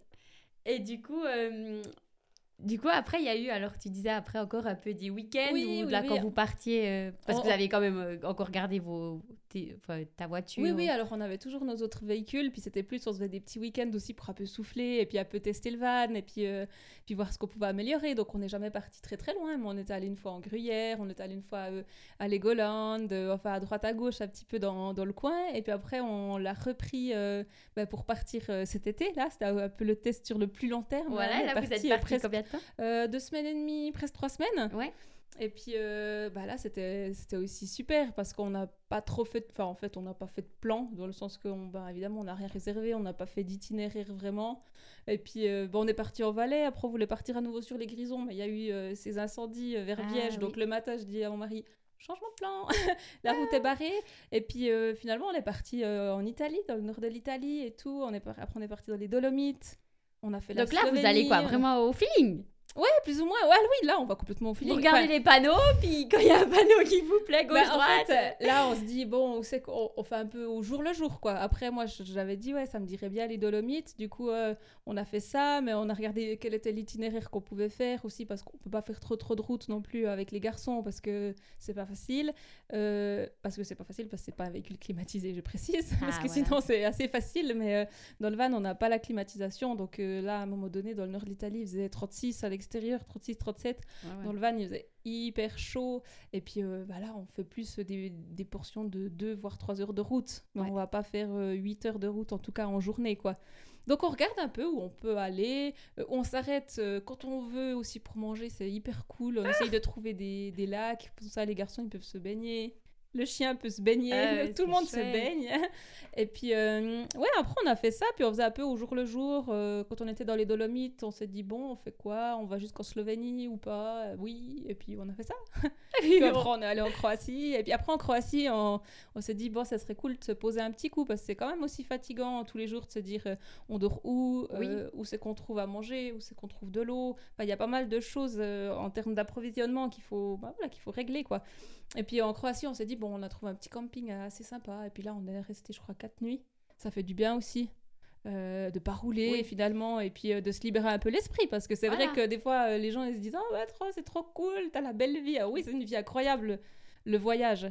Et du coup, du coup après il y a eu, alors tu disais après encore un peu des week-ends Oui, ou là oui. quand vous partiez, euh, parce On- que vous avez quand même euh, encore gardé vos, ta voiture. Oui, oui, alors on avait toujours nos autres véhicules, puis c'était plus, on se faisait des petits week-ends aussi pour un peu souffler, et puis un peu tester le van, et puis, euh, puis voir ce qu'on pouvait améliorer. Donc on n'est jamais parti très très loin, mais on était allé une fois en Gruyère, on était allé une fois euh, à Legoland, enfin à droite à gauche, un petit peu dans, dans le coin, et puis après on l'a repris bah, pour partir cet été, là, c'était un peu le test sur le plus long terme. Voilà, On est là vous êtes parti, combien euh, deux semaines et demie, presque trois semaines. Ouais. Et puis euh, bah là, c'était aussi super parce qu'on n'a pas trop fait, de- enfin en fait, on n'a pas fait de plan dans le sens que, on- bah, évidemment, on n'a rien réservé, on n'a pas fait d'itinéraire vraiment. Et puis euh, bah, on est parti en Valais, après on voulait partir à nouveau sur les Grisons, mais il y a eu euh, ces incendies vers Ah, Liège, donc le matin, je dis à mon mari. Changement de plan, la route est barrée. Et puis finalement, on est parti en Italie, dans le nord de l'Italie et tout. On est par- Après, on est parti dans les Dolomites. On a fait la Donc là vous allez quoi. Vraiment au feeling? Ouais, plus ou moins. Ouais, oui, là, on va complètement au Vous feeling. regardez Enfin, les panneaux, puis quand il y a un panneau qui vous plaît, gauche, bah, euh, là, on se dit, bon, on sait qu'on on fait un peu au jour le jour, quoi. Après, moi, j'avais dit, ouais, ça me dirait bien les Dolomites. Du coup, euh, on a fait ça, mais on a regardé quel était l'itinéraire qu'on pouvait faire aussi, parce qu'on peut pas faire trop trop de routes non plus avec les garçons, parce que c'est pas facile. Euh, parce que c'est pas facile, parce que c'est pas un véhicule climatisé, je précise. parce Ah, que voilà. sinon, c'est assez facile, mais euh, dans le van, on n'a pas la climatisation. Donc là, à un moment donné, dans le nord de l'Italie, il faisait 36 à l'extérieur, 36, 37. Ouais, ouais. Dans le van, il faisait hyper chaud. Et puis euh, bah là, on fait plus des, des portions de 2 voire 3 heures de route. Mais Ouais. on va pas faire 8 heures de route, en tout cas en journée, quoi. Donc on regarde un peu où on peut aller. Euh, on s'arrête euh, quand on veut aussi pour manger, c'est hyper cool. On essaye de trouver des, des lacs. Pour ça, les garçons, ils peuvent se baigner. Le chien peut se baigner, Ah ouais, tout le monde se baigne. Et puis, euh, ouais, après, on a fait ça, puis on faisait un peu au jour le jour. Euh, quand on était dans les Dolomites, on s'est dit, bon, on fait quoi? On va jusqu'en Slovénie ou pas? Euh, Oui, et puis on a fait ça. Puis après, on est allé en Croatie. Et puis après, en Croatie, on, on s'est dit, bon, ça serait cool de se poser un petit coup, parce que c'est quand même aussi fatigant tous les jours de se dire, euh, on dort où Où c'est qu'on trouve à manger Où c'est qu'on trouve de l'eau Enfin, Il y a pas mal de choses en termes d'approvisionnement qu'il faut, bah, voilà, qu'il faut régler, quoi. Et puis en Croatie, on s'est dit, bon, on a trouvé un petit camping assez sympa. Et puis là, on est resté, je crois, quatre nuits. Ça fait du bien aussi. euh, de pas rouler finalement et puis euh, de se libérer un peu l'esprit parce que c'est vrai que des fois euh, les gens ils se disent oh bah, trop c'est trop cool t'as la belle vie ah oui c'est une vie incroyable le voyage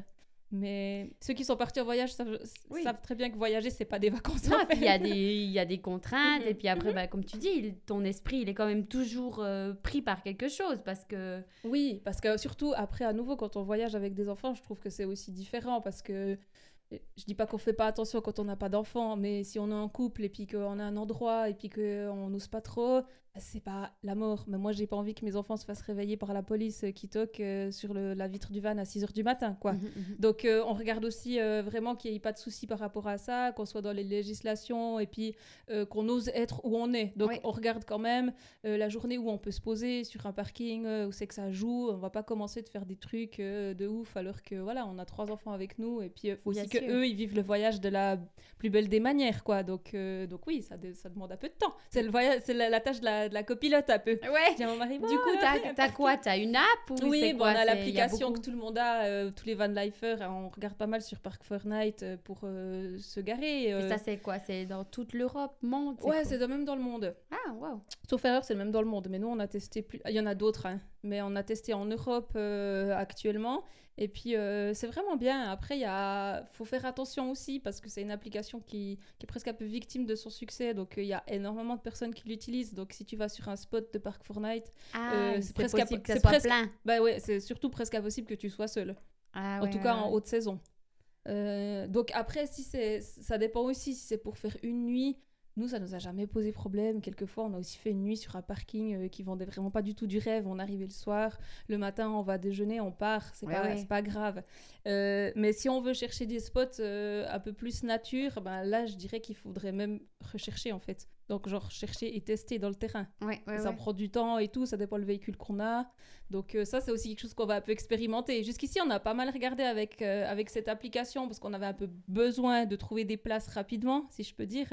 mais ceux qui sont partis en voyage savent, savent très bien que voyager c'est pas des vacances non, il y a des il y a des contraintes et puis après bah, comme tu dis ton esprit il est quand même toujours pris par quelque chose parce que oui parce que surtout après à nouveau quand on voyage avec des enfants je trouve que c'est aussi différent parce que je dis pas qu'on fait pas attention quand on n'a pas d'enfant, mais si on est en couple et puis qu'on a un endroit et puis qu'on n'ose pas trop, c'est pas la mort. Mais moi, j'ai pas envie que mes enfants se fassent réveiller par la police qui toque euh, sur la vitre du van à 6 h du matin, quoi. Mhm, mhm. Donc, euh, on regarde aussi euh, vraiment qu'il n'y ait pas de soucis par rapport à ça, qu'on soit dans les législations et puis qu'on ose être où on est. Donc, on regarde quand même la journée où on peut se poser sur un parking, où c'est que ça joue. On va pas commencer de faire des trucs de ouf alors que, voilà, on a trois enfants avec nous et puis il faut aussi que eux ils vivent le voyage de la plus belle des manières, quoi. Donc, donc oui, ça, ça demande un peu de temps. C'est le c'est la tâche de la de la copilote un peu. Ouais. Mon mari, du coup, t'as as quoi? T'as une app ou Oui, bon, on a l'application que tout le monde a, euh, tous les van lifers. On regarde pas mal sur Park Fortnite euh, pour euh, se garer. Et ça, c'est quoi? C'est dans toute l'Europe, monde? Ouais, c'est même dans le monde. Ah, waouh. Sauf erreur, c'est le même dans le monde. Mais nous, on a testé plus. Il y en a d'autres, hein. mais on a testé en Europe actuellement. Et puis, euh, c'est vraiment bien. Après, il faut faire attention aussi parce que c'est une application qui, qui, est presque un peu victime de son succès. Donc, euh, il y a énormément de personnes qui l'utilisent. Donc, si tu vas sur un spot de Park Fortnite, ah, euh, c'est presque possible que ça soit plein. Bah ouais, c'est surtout presque impossible que tu sois seul. Ah, en tout cas, en haute saison. donc, après, si ça dépend aussi si c'est pour faire une nuit nous, ça nous a jamais posé problème. Quelquefois, on a aussi fait une nuit sur un parking euh, qui vendait vraiment pas du tout du rêve. On arrivait le soir, le matin, on va déjeuner, on part. C'est pas, pas grave. Euh, mais si on veut chercher des spots euh, un peu plus nature, ben là, je dirais qu'il faudrait même rechercher en fait. Donc, genre, chercher et tester dans le terrain. ça prend du temps et tout, ça dépend le véhicule qu'on a. Donc, ça, c'est aussi quelque chose qu'on va un peu expérimenter. Jusqu'ici, on a pas mal regardé avec, avec cette application parce qu'on avait un peu besoin de trouver des places rapidement, si je peux dire.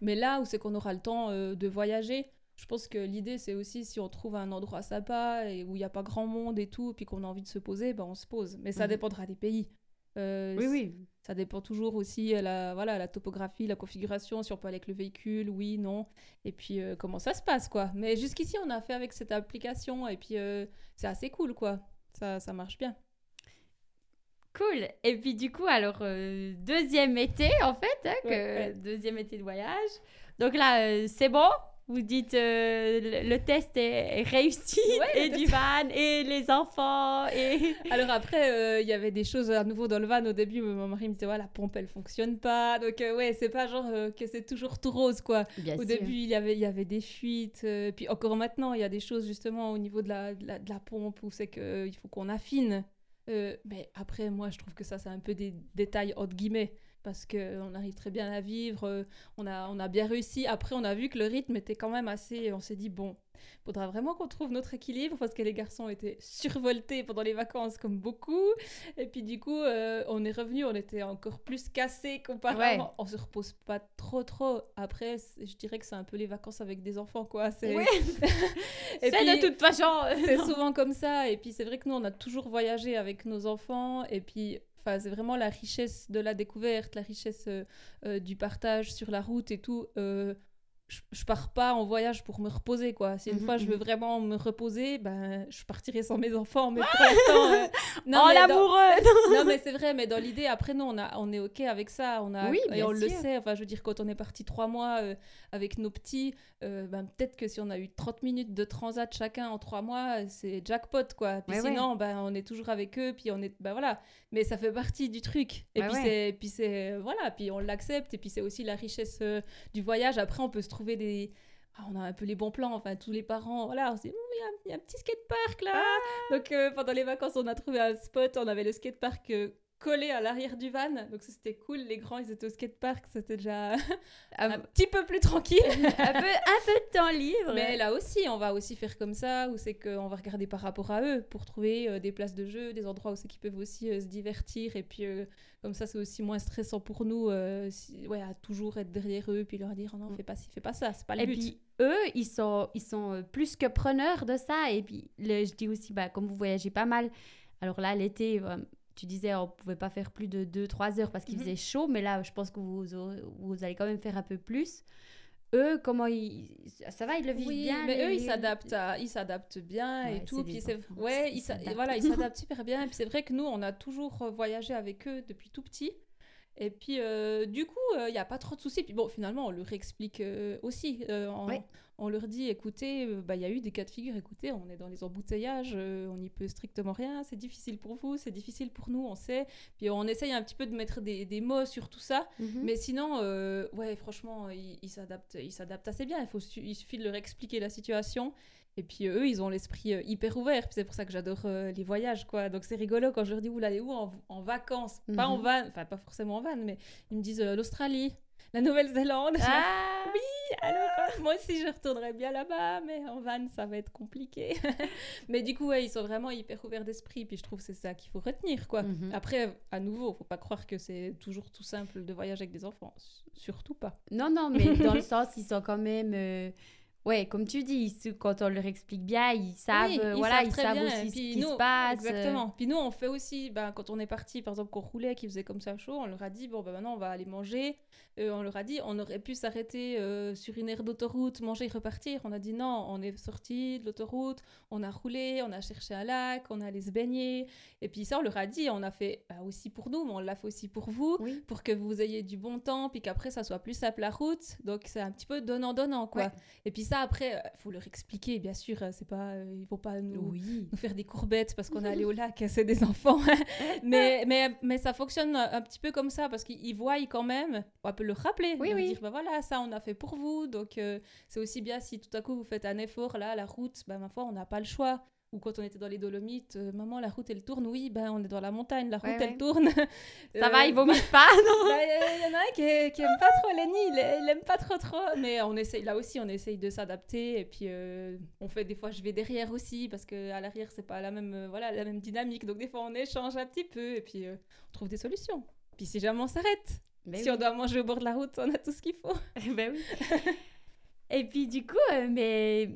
Mais là où c'est qu'on aura le temps euh, de voyager, je pense que l'idée c'est aussi si on trouve un endroit sympa et où il n'y a pas grand monde et tout, puis qu'on a envie de se poser, ben on se pose. Mais ça mhm. dépendra des pays. Euh, oui, oui. Ça dépend toujours aussi la, voilà, la topographie, la configuration, si on peut aller avec le véhicule, oui, non. Et puis euh, comment ça se passe, quoi. Mais jusqu'ici, on a fait avec cette application et puis c'est assez cool, quoi. Ça, ça marche bien. Cool. Et puis du coup, alors euh, deuxième été en fait, hein, deuxième été de voyage. Donc là, euh, c'est bon. Vous dites euh, le, test est, réussi et du van et les enfants et. Alors après, il y avait des choses à nouveau dans le van au début. Mon mari me disait ouais la pompe elle fonctionne pas. Donc ouais, c'est pas genre que c'est toujours tout rose quoi. au début il y avait il y avait des fuites. puis encore maintenant il y a des choses justement au niveau de la, de la, pompe où c'est que il faut qu'on affine. Euh, mais après, moi, je trouve que ça, c'est un peu des détails entre guillemets parce qu'on arrive très bien à vivre, euh, on a, on a bien réussi. Après, on a vu que le rythme était quand même assez. On s'est dit, bon, faudra vraiment qu'on trouve notre équilibre parce que les garçons étaient survoltés pendant les vacances comme beaucoup. Et puis du coup, euh, on est revenu, on était encore plus cassés qu'auparavant. On se repose pas trop trop. Après, je dirais que c'est un peu les vacances avec des enfants quoi. C'est de toute façon. c'est souvent comme ça. Et puis c'est vrai que nous, on a toujours voyagé avec nos enfants. Et puis C'est vraiment la richesse de la découverte, la richesse euh, euh, du partage sur la route et tout. Euh, je, pars pas en voyage pour me reposer quoi. Si une mhm, fois je veux mhm. vraiment me reposer, ben je partirai sans mes enfants. Mais pour l'instant, euh, non, oh l'amoureux. non mais c'est vrai, mais dans l'idée après nous on a on est ok avec ça, on a oui, et on le sait. Enfin je veux dire quand on est parti trois mois euh, avec nos petits, euh, ben peut-être que si on a eu 30 minutes de transat chacun en trois mois, c'est jackpot quoi. Puis sinon ben on est toujours avec eux, puis on est ben voilà. Mais ça fait partie du truc. Et puis c'est puis c'est voilà, puis on l'accepte et puis c'est aussi la richesse du voyage. Après on peut se trouver des. Ah, on a un peu les bons plans, enfin tous les parents, voilà, on s'est dit, il y, a un petit skatepark là. Ah. Donc euh, pendant les vacances, on a trouvé un spot, on avait le skatepark euh, collé à l'arrière du van, donc c'était cool. Les grands, ils étaient au skatepark, c'était déjà un petit peu plus tranquille. un, peu, un peu de temps libre. Mais là aussi, on va aussi faire comme ça, où c'est qu'on va regarder par rapport à eux pour trouver euh, des places de jeu, des endroits où c'est qu'ils peuvent aussi se divertir et puis comme ça, c'est aussi moins stressant pour nous, euh, ouais, à toujours être derrière eux, puis leur dire oh non, mm. fais pas ci, fais pas ça, c'est pas le et but. Puis eux, ils sont, ils sont euh, plus que preneurs de ça. Et puis je dis aussi, bah, comme vous voyagez pas mal, alors là, l'été, euh, tu disais on pouvait pas faire plus de 2-3 heures parce qu'il Mhm. faisait chaud, mais là, je pense que vous, aurez- vous allez quand même faire un peu plus. Eux, comment ils. Ça va, ils le vivent Oui, bien mais les- eux, ils s'adaptent, à- ils s'adaptent bien Ouais, et tout. Puis c'est, ouais, ils ils, s'a- s'adaptent. voilà, ils s'adaptent super bien. Et puis c'est vrai que nous, on a toujours voyagé avec eux depuis tout petit. Et puis, euh, du coup, il n'y a pas trop de soucis. Puis bon, finalement, on leur explique euh, aussi. euh. On leur dit, écoutez, euh, bah, il y a eu des cas de figure. Écoutez, on est dans les embouteillages, euh, on n'y peut strictement rien. C'est difficile pour vous, c'est difficile pour nous, on sait. Puis on essaye un petit peu de mettre des, des mots sur tout ça. Mhm. Mais sinon, euh, ouais, franchement, ils s'adaptent, assez bien. Il, faut, il suffit de leur expliquer la situation. Et puis euh, eux, ils ont l'esprit euh, hyper ouvert. Puis c'est pour ça que j'adore euh, les voyages, quoi. Donc c'est rigolo quand je leur dis, vous allez où en, en vacances? Pas en Mhm. van, enfin pas forcément en van, mais ils me disent euh, l'Australie, la Nouvelle-Zélande. Ah Alors, euh, moi aussi, je retournerais bien là-bas, mais en van, ça va être compliqué. mais du coup, ouais, ils sont vraiment hyper ouverts d'esprit. Puis je trouve que c'est ça qu'il faut retenir, quoi. Mhm. Après, à nouveau, faut pas croire que c'est toujours tout simple de voyager avec des enfants. Surtout pas. Non, non, mais dans le sens, ils sont quand même. euh, Ouais, comme tu dis, quand on leur explique bien, ils savent, Oui, euh, ils voilà, savent ils savent bien. aussi Et ce puis qui nous- se passe. euh. Exactement. Puis nous, on fait aussi, ben, quand on est parti, par exemple, qu'on roulait, qu'il faisait comme ça chaud, on leur a dit, bon, ben maintenant, on va aller manger. Euh, on leur a dit, on aurait pu s'arrêter euh, sur une aire d'autoroute, manger et repartir. On a dit non, on est sorti de l'autoroute, on a roulé, on a cherché un lac, on est allé se baigner. Et puis ça, on leur a dit, on a fait bah, aussi pour nous, mais on l'a fait aussi pour vous. Oui. pour que vous ayez du bon temps, puis qu'après ça soit plus simple la route. Donc c'est un petit peu donnant-donnant, quoi. Ouais. Et puis ça, après, il faut leur expliquer, bien sûr, euh, c'est pas, euh, ils vont pas nous, Oui. nous faire des courbettes parce qu'on est allé au lac, c'est des enfants. mais, mais, mais ça fonctionne un petit peu comme ça, parce qu'ils voient quand même, on peut leur rappeler, Oui, oui. dire, bah voilà, ça on a fait pour vous, donc euh, c'est aussi bien si tout à coup vous faites un effort, là, la route, bah ma foi, on n'a pas le choix. Ou quand on était dans les Dolomites, euh, maman, la route elle tourne, oui, ben on est dans la montagne, la route Ouais, elle ouais. tourne. Ça Euh, va, ils vomissent pas, non bah, Il y en a un qui, qui aime pas trop Lenny, il, il aime pas trop trop, mais on essaye, là aussi on essaye de s'adapter et puis euh, on fait des fois je vais derrière aussi parce que à l'arrière c'est pas la même euh, voilà la même dynamique donc des fois on échange un petit peu et puis euh, on trouve des solutions. Puis si jamais on s'arrête, Ben si on doit manger au bord de la route, on a tout ce qu'il faut. Ben oui. Et puis du coup, euh, mais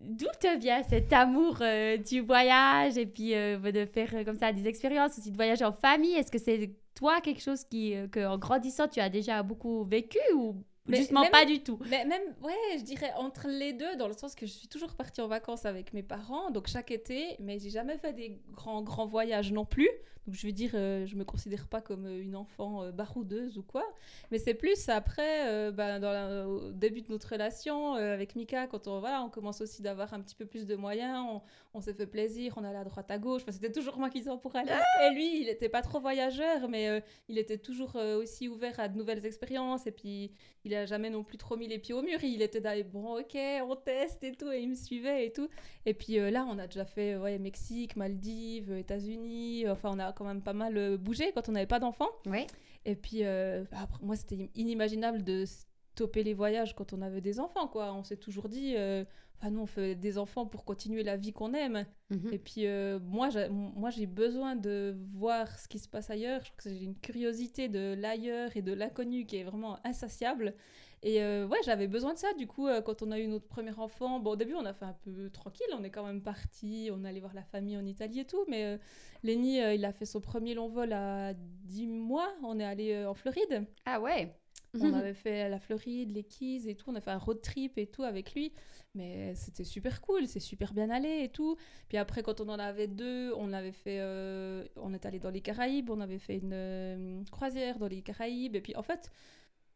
d'où te vient cet amour euh, du voyage et puis euh, de faire euh, comme ça des expériences aussi de voyager en famille? Est-ce que c'est toi quelque chose qui, que en grandissant tu as déjà beaucoup vécu ou Mais justement même- pas du tout? Mais même, ouais, je dirais entre les deux, dans le sens que je suis toujours partie en vacances avec mes parents, donc chaque été, mais j'ai jamais fait des grands, grands voyages non plus. Donc je veux dire, euh, je me considère pas comme euh, une enfant euh, baroudeuse ou quoi. Mais c'est plus après, euh, ben, dans la- au début de notre relation avec Mika, quand on, voilà, on commence aussi d'avoir un petit peu plus de moyens, on, on s'est fait plaisir, on allait à droite à gauche. Enfin, c'était toujours moi qui disais pour aller. Et lui, il était pas trop voyageur, mais il était toujours aussi ouvert à de nouvelles expériences. Et puis, il a jamais non plus trop mis les pieds au mur. Il était dans bon, ok, on teste et tout, et il me suivait et tout. Et puis là, on a déjà fait ouais, Mexique, Maldives, États-Unis. Enfin, on a quand même pas mal euh, bougé quand on n'avait pas d'enfants. Oui. Et puis, euh, après, moi, c'était inimaginable de stopper les voyages quand on avait des enfants, quoi. On s'est toujours dit, euh, enfin, nous, on fait des enfants pour continuer la vie qu'on aime. Mhm. Et puis, euh, moi, j'ai, moi, j'ai besoin de voir ce qui se passe ailleurs. Je trouve que j'ai une curiosité de l'ailleurs et de l'inconnu qui est vraiment insatiable. Et euh, ouais, j'avais besoin de ça. Du coup, euh, quand on a eu notre premier enfant, bon, au début, on a fait un peu tranquille. On est quand même parti. On allait voir la famille en Italie et tout. Mais euh, Lenny, euh, il a fait son premier long vol à 10 mois. On est allé en Floride. Ah ouais. On avait fait la Floride, les Keys et tout. On a fait un road trip et tout avec lui. Mais c'était super cool, c'est super bien allé et tout. Puis après, quand on en avait deux, on avait fait. euh, on est allé dans les Caraïbes, on avait fait une euh, croisière dans les Caraïbes. Et puis en fait,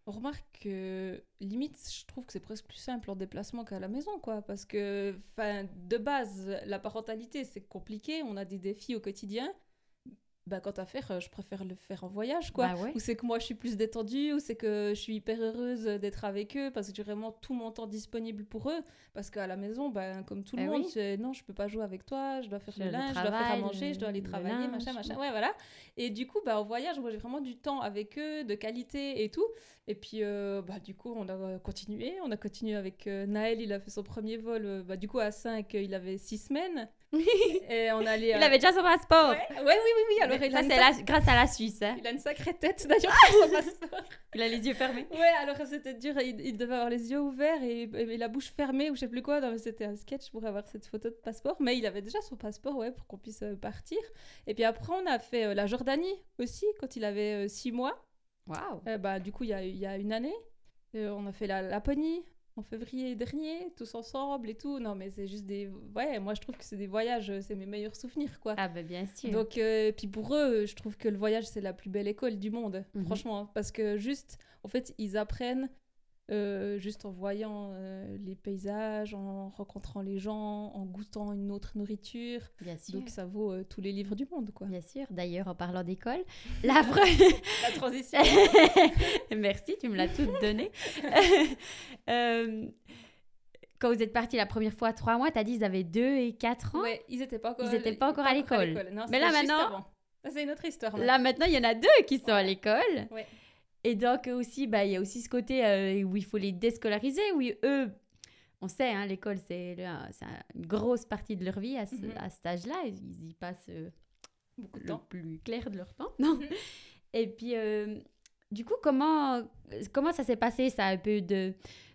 on remarque que limite, je trouve que c'est presque plus simple en déplacement qu'à la maison, quoi. Parce que, enfin, de base, la parentalité, c'est compliqué. On a des défis au quotidien. Bah, quant à faire, euh, je préfère le faire en voyage, quoi. Bah ouais. Ou c'est que moi je suis plus détendue, ou c'est que je suis hyper heureuse d'être avec eux parce que j'ai vraiment tout mon temps disponible pour eux. Parce qu'à la maison, ben, comme tout le Eh monde, oui. c'est non, je peux pas jouer avec toi, je dois faire Je- le le linge, je dois faire à manger, je dois aller le travailler, linge, machin, machin. ouais. Ouais, voilà. Et du coup, bah, en voyage, moi j'ai vraiment du temps avec eux, de qualité et tout. Et puis, euh, bah, du coup, on a continué. On a continué avec euh, Naël, il a fait son premier vol, euh, bah, du coup, à 5, il avait 6 semaines. et on allait. Il euh, avait déjà son passeport. Ouais, ouais, oui, oui, oui. Alors ça, c'est la- grâce à la Suisse. hein. Il a une sacrée tête d'ailleurs son passeport. Il a les yeux fermés. Ouais, alors c'était dur, il, il devait avoir les yeux ouverts et, et la bouche fermée ou je sais plus quoi. C'était un sketch pour avoir cette photo de passeport, mais il avait déjà son passeport, ouais, pour qu'on puisse euh, partir. Et puis après, on a fait euh, la Jordanie aussi, quand il avait 6 mois. Waouh. Euh, bah, du coup, il y a, il y a une année. Euh, on a fait la Laponie en février dernier, tous ensemble et tout. Non, mais c'est juste des. Ouais, moi je trouve que c'est des voyages, euh, c'est mes meilleurs souvenirs, quoi. Ah, ben bien sûr. Donc, euh, puis pour eux, je trouve que le voyage, c'est la plus belle école du monde, Mhm. franchement. Parce que juste, en fait, ils apprennent euh, juste en voyant euh, les paysages, en rencontrant les gens, en goûtant une autre nourriture. bien sûr. Donc, ça vaut euh, tous les livres du monde, quoi. Bien sûr. D'ailleurs, en parlant d'école, la La transition. Merci, tu me l'as toute donnée. Quand vous êtes partis la première fois, trois mois, t'as dit ils avaient deux et quatre ans? ouais, ils n'étaient pas encore, Ils étaient pas encore à l'école. Non, Mais là, maintenant- c'est une autre histoire. Là maintenant, il y en a deux qui sont à l'école. Ouais. Et donc aussi, bah, il y a aussi ce côté euh, où il faut les déscolariser, où eux, on sait, hein, l'école, c'est une grosse partie de leur vie à, ce, Mhm. à cet âge-là. Ils y passent euh, Beaucoup de le temps. plus clair de leur temps. Non. Mhm. Et puis, euh, du coup, comment, comment ça s'est passé, ça, un peu de,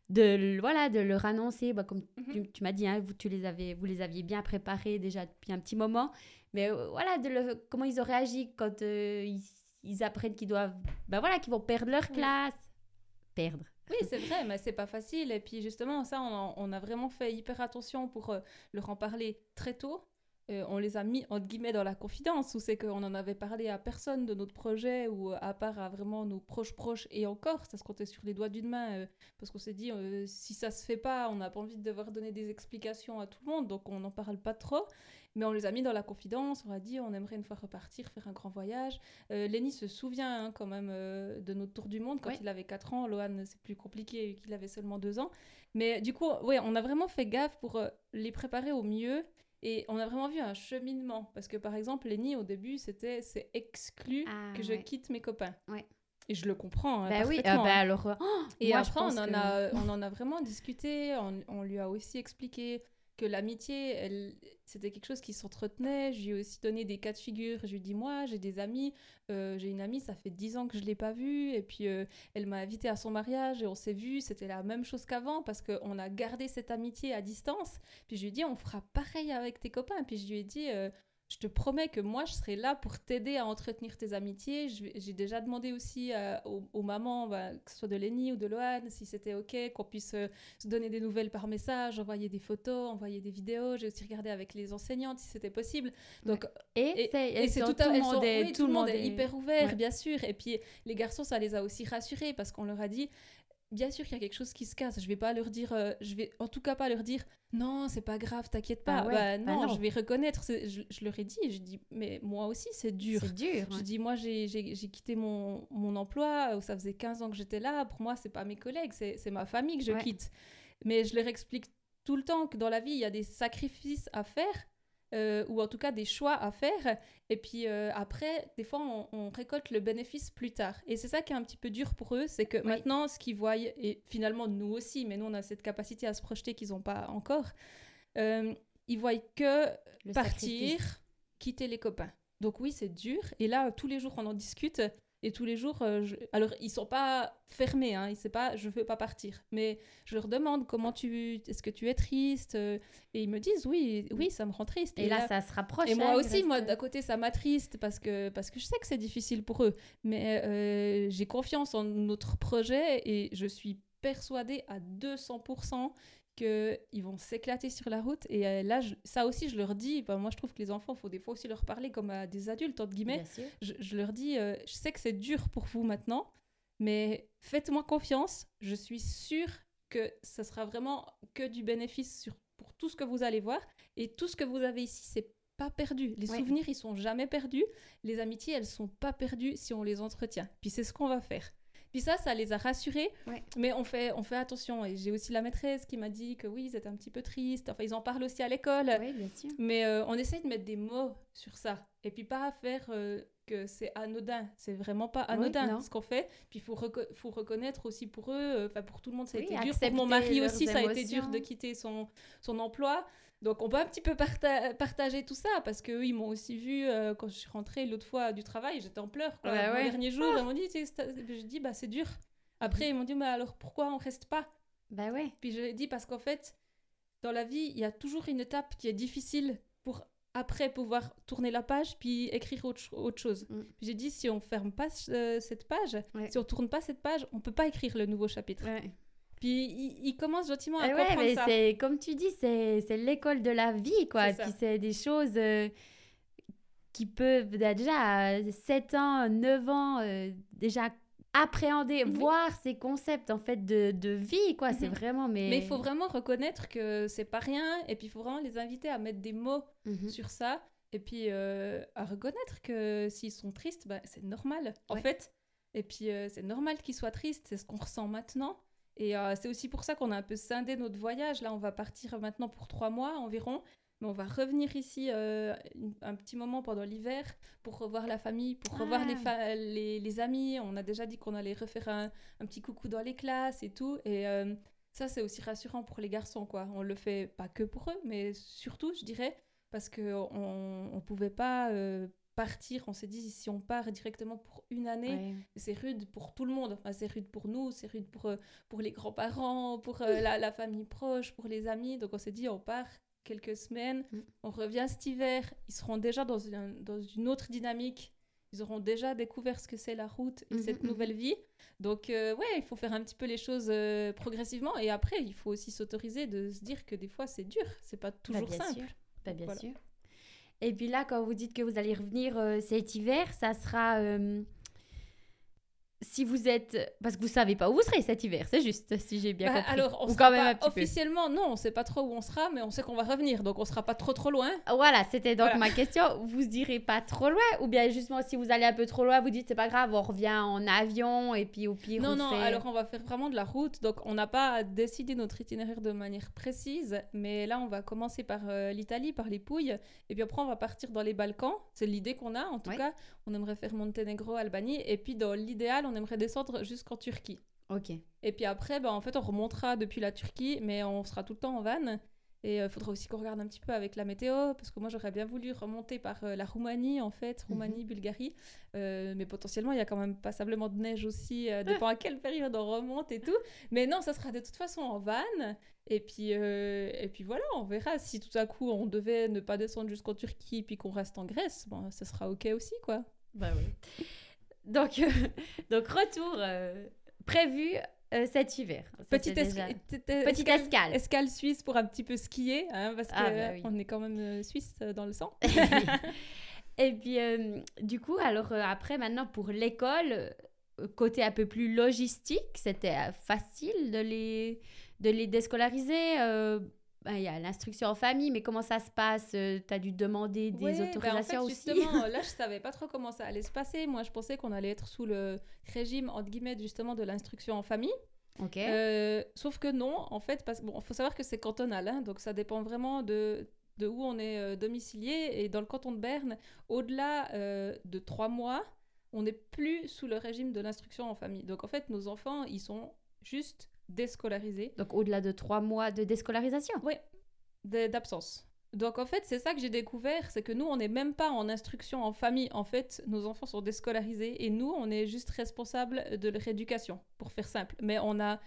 de, voilà, de leur annoncer, bah, comme Mhm. tu, tu m'as dit, hein, vous, tu les avais, vous les aviez bien préparés déjà depuis un petit moment, mais euh, voilà, de le- comment ils ont réagi quand euh, ils, ils apprennent qu'ils doivent, bah voilà, qu'ils vont perdre leur Oui. classe. Perdre. Oui, c'est vrai, mais c'est pas facile. Et puis justement, ça, on a vraiment fait hyper attention pour euh, leur en parler très tôt. Euh, on les a mis entre guillemets dans la confidence, où c'est qu'on en avait parlé à personne de notre projet, ou euh, à part à vraiment nos proches proches, et encore, ça se comptait sur les doigts d'une main, euh, parce qu'on s'est dit, euh, si ça se fait pas, on n'a pas envie de devoir donner des explications à tout le monde, donc on n'en parle pas trop. Mais on les a mis dans la confidence, on a dit, on aimerait une fois repartir, faire un grand voyage. Lenny se souvient hein, quand même de notre tour du monde quand Ouais. il avait 4 ans. Lohan, c'est plus compliqué qu'il avait seulement 2 ans. Mais du coup, ouais, on a vraiment fait gaffe pour les préparer au mieux. Et on a vraiment vu un cheminement. Parce que par exemple, Lenny, au début, c'était c'est exclu Ah, que je ouais. quitte mes copains. Ouais. Et je le comprends. hein, bah oui, euh, bah hein. alors. oh, Et moi, après, on en, que- a, on en a vraiment discuté. On, on lui a aussi expliqué que l'amitié, c'était quelque chose qui s'entretenait. Je lui ai aussi donné des cas de figure. Je lui ai dit, moi, j'ai des amis. euh, j'ai une amie, ça fait 10 ans que je ne l'ai pas vue. Et puis, euh, elle m'a invité à son mariage et on s'est vus. C'était la même chose qu'avant parce qu'on a gardé cette amitié à distance. Puis je lui ai dit, on fera pareil avec tes copains. Puis je lui ai dit... euh, je te promets que moi, je serai là pour t'aider à entretenir tes amitiés. J'ai déjà demandé aussi euh, aux, aux mamans, bah, que ce soit de Lenny ou de Lohan, si c'était OK, qu'on puisse euh, se donner des nouvelles par message, envoyer des photos, envoyer des vidéos. J'ai aussi regardé avec les enseignantes si c'était possible. Donc, Et, et, c'est- et tout, tout à- le elles monde sont- est oui, tout le monde est hyper ouvert, Ouais. bien sûr. Et puis, les garçons, ça les a aussi rassurés parce qu'on leur a dit, bien sûr qu'il y a quelque chose qui se casse. Je vais pas leur dire, euh, je vais en tout cas pas leur dire, non, c'est pas grave, t'inquiète pas. Ah ouais, Bah, bah non, je vais reconnaître. Je, je leur ai dit, je dis, mais moi aussi, c'est dur. C'est dur. Je ouais. dis, moi, j'ai quitté mon, mon emploi, où ça faisait 15 ans que j'étais là. Pour moi, c'est pas mes collègues, c'est c'est ma famille que je Ouais. quitte. Mais je leur explique tout le temps que dans la vie, il y a des sacrifices à faire, euh, ou en tout cas des choix à faire. Et puis euh, après, des fois, on, on récolte le bénéfice plus tard. Et c'est ça qui est un petit peu dur pour eux, c'est que Oui. maintenant, ce qu'ils voient, et finalement nous aussi, mais nous, on a cette capacité à se projeter qu'ils n'ont pas encore, euh, ils voient que Le partir, sacrifice. quitter les copains. Donc oui, c'est dur. Et là, tous les jours, on en discute. Et tous les jours, euh, je- alors ils sont pas fermés, hein, ils pas, je veux pas partir. Mais je leur demande comment tu, est-ce que tu es triste euh, Et ils me disent oui, oui, ça me rend triste. Et là, ça se rapproche. et moi hein, aussi, reste- moi d'un côté, ça m'attriste parce que parce que je sais que c'est difficile pour eux. Mais euh, j'ai confiance en notre projet et je suis persuadée à 200% qu'ils vont s'éclater sur la route. Et euh, là, je- ça aussi, je leur dis. moi, je trouve que les enfants, il faut des fois aussi leur parler comme à des adultes entre guillemets je, je leur dis, euh, je sais que c'est dur pour vous maintenant, mais faites-moi confiance. Je suis sûre que ce sera vraiment que du bénéfice sur, pour tout ce que vous allez voir. Et tout ce que vous avez ici, c'est pas perdu. Les Ouais. souvenirs, ils sont jamais perdus. Les amitiés, elles sont pas perdues si on les entretient. Puis c'est ce qu'on va faire. Puis ça, ça les a rassurés. Ouais. Mais on fait, on fait attention. Et j'ai aussi la maîtresse qui m'a dit que oui, ils étaient un petit peu tristes. Enfin, ils en parlent aussi à l'école. Oui, bien sûr. Mais euh, on essaye de mettre des mots sur ça. Et puis pas faire euh, que c'est anodin. C'est vraiment pas anodin ce qu'on fait. Puis il faut, faut reconnaître aussi pour eux, euh, enfin pour tout le monde, ça a été dur. Pour mon mari aussi, ça a été dur de quitter son, son emploi. Donc on peut un petit peu partager tout ça parce qu'eux, ils m'ont aussi vu euh, quand je suis rentrée l'autre fois du travail, j'étais en pleurs. Quoi. le dernier jour, ils m'ont dit, je dis, bah c'est dur. Après, ils m'ont dit, mais alors pourquoi on reste pas? Bah ouais. Puis je dit, parce qu'en fait, dans la vie, il y a toujours une étape qui est difficile pour après pouvoir tourner la page puis écrire autre, autre chose. Mm. J'ai dit si on ferme pas euh, cette page, si on tourne pas cette page, on peut pas écrire le nouveau chapitre. Puis il, commence gentiment à ouais, comprendre mais c'est comme tu dis, c'est l'école de la vie quoi. Puis c'est des choses euh, qui peuvent déjà à 7 ans, 9 ans euh, déjà appréhender, voir ces concepts en fait de, de vie, quoi. C'est mhm. vraiment. Mais il faut vraiment reconnaître que c'est pas rien, et puis il faut vraiment les inviter à mettre des mots mhm. sur ça, et puis euh, à reconnaître que s'ils sont tristes, bah, c'est normal, en fait. Et puis euh, c'est normal qu'ils soient tristes, c'est ce qu'on ressent maintenant. Et euh, c'est aussi pour ça qu'on a un peu scindé notre voyage. Là, on va partir maintenant pour trois mois environ. Mais on va revenir ici euh, un petit moment pendant l'hiver pour revoir la famille, pour revoir les, ah. les, les, amis. On a déjà dit qu'on allait refaire un, un, petit coucou dans les classes et tout. Et euh, ça, c'est aussi rassurant pour les garçons, quoi. On le fait pas que pour eux, mais surtout, je dirais, parce qu'on ne pouvait pas euh, partir. On s'est dit, si on part directement pour une année, c'est rude pour tout le monde. Enfin, c'est rude pour nous, c'est rude pour, pour les grands-parents, pour la, la, famille proche, pour les amis. Donc on s'est dit, on part quelques semaines. Mm. On revient cet hiver, ils seront déjà dans une, dans une autre dynamique. Ils auront déjà découvert ce que c'est la route et mm-hmm, cette mm-hmm. nouvelle vie. Donc, euh, ouais, il faut faire un petit peu les choses euh, progressivement. Et après, il faut aussi s'autoriser de se dire que des fois, c'est dur. C'est pas bah, toujours bien simple. Sûr. Bah, bien sûr. Et puis là, quand vous dites que vous allez revenir euh, cet hiver, ça sera si vous êtes parce que vous savez pas où vous serez cet hiver, c'est juste si j'ai bien bah, compris. Alors, on Ou quand même officiellement non, on sait pas trop où on sera, mais on sait qu'on va revenir, donc on sera pas trop trop loin. Voilà, c'était donc ma question. Vous irez pas trop loin, ou bien justement si vous allez un peu trop loin, vous dites c'est pas grave, on revient en avion et puis au pire. Non non, alors on va faire vraiment de la route, donc on n'a pas décidé notre itinéraire de manière précise, mais là on va commencer par euh, l'Italie, par les Pouilles, et puis après on va partir dans les Balkans. C'est l'idée qu'on a, en tout cas. On aimerait faire Monténégro, Albanie, et puis dans l'idéal on aimerait descendre jusqu'en Turquie. Ok. Et puis après, bah, en fait, on remontera depuis la Turquie, mais on sera tout le temps en van. Et il euh, faudra aussi qu'on regarde un petit peu avec la météo, parce que moi j'aurais bien voulu remonter par euh, la Roumanie, en fait, mhm. Roumanie, Bulgarie. Euh, mais potentiellement, il y a quand même passablement de neige aussi, dépend à quelle période on remonte et tout. Mais non, ça sera de toute façon en van. Et puis, et puis voilà, on verra. Si tout à coup on devait ne pas descendre jusqu'en Turquie, puis qu'on reste en Grèce, bon, ça sera OK aussi, quoi. Bah oui. Donc, donc retour euh, prévu euh, cet hiver. Petite, Petite escale. escale. suisse pour un petit peu skier, hein, parce ah, qu'on bah est quand même euh, suisse dans le sang. Et puis, du coup, alors après, maintenant, pour l'école, côté un peu plus logistique, c'était facile de les, de les déscolariser bah, il y a l'instruction en famille, mais comment ça se passe? Euh, Tu as dû demander des ben, autorisations aussi? Justement, là, je savais pas trop comment ça allait se passer. Moi, je pensais qu'on allait être sous le régime, entre guillemets, justement, de l'instruction en famille. Ok. Euh, sauf que non, en fait, parce bon, faut savoir que c'est cantonal, hein, donc ça dépend vraiment de, de où on est euh, domicilié. Et dans le canton de Berne, au-delà de trois mois, on n'est plus sous le régime de l'instruction en famille. Donc en fait, nos enfants, ils sont juste déscolarisés. Donc au-delà de trois mois de déscolarisation Oui, d'absence. Donc en fait, c'est ça que j'ai découvert, c'est que nous, on n'est même pas en instruction en famille. En fait, nos enfants sont déscolarisés et nous, on est juste responsable de leur éducation, pour faire simple. Mais on a,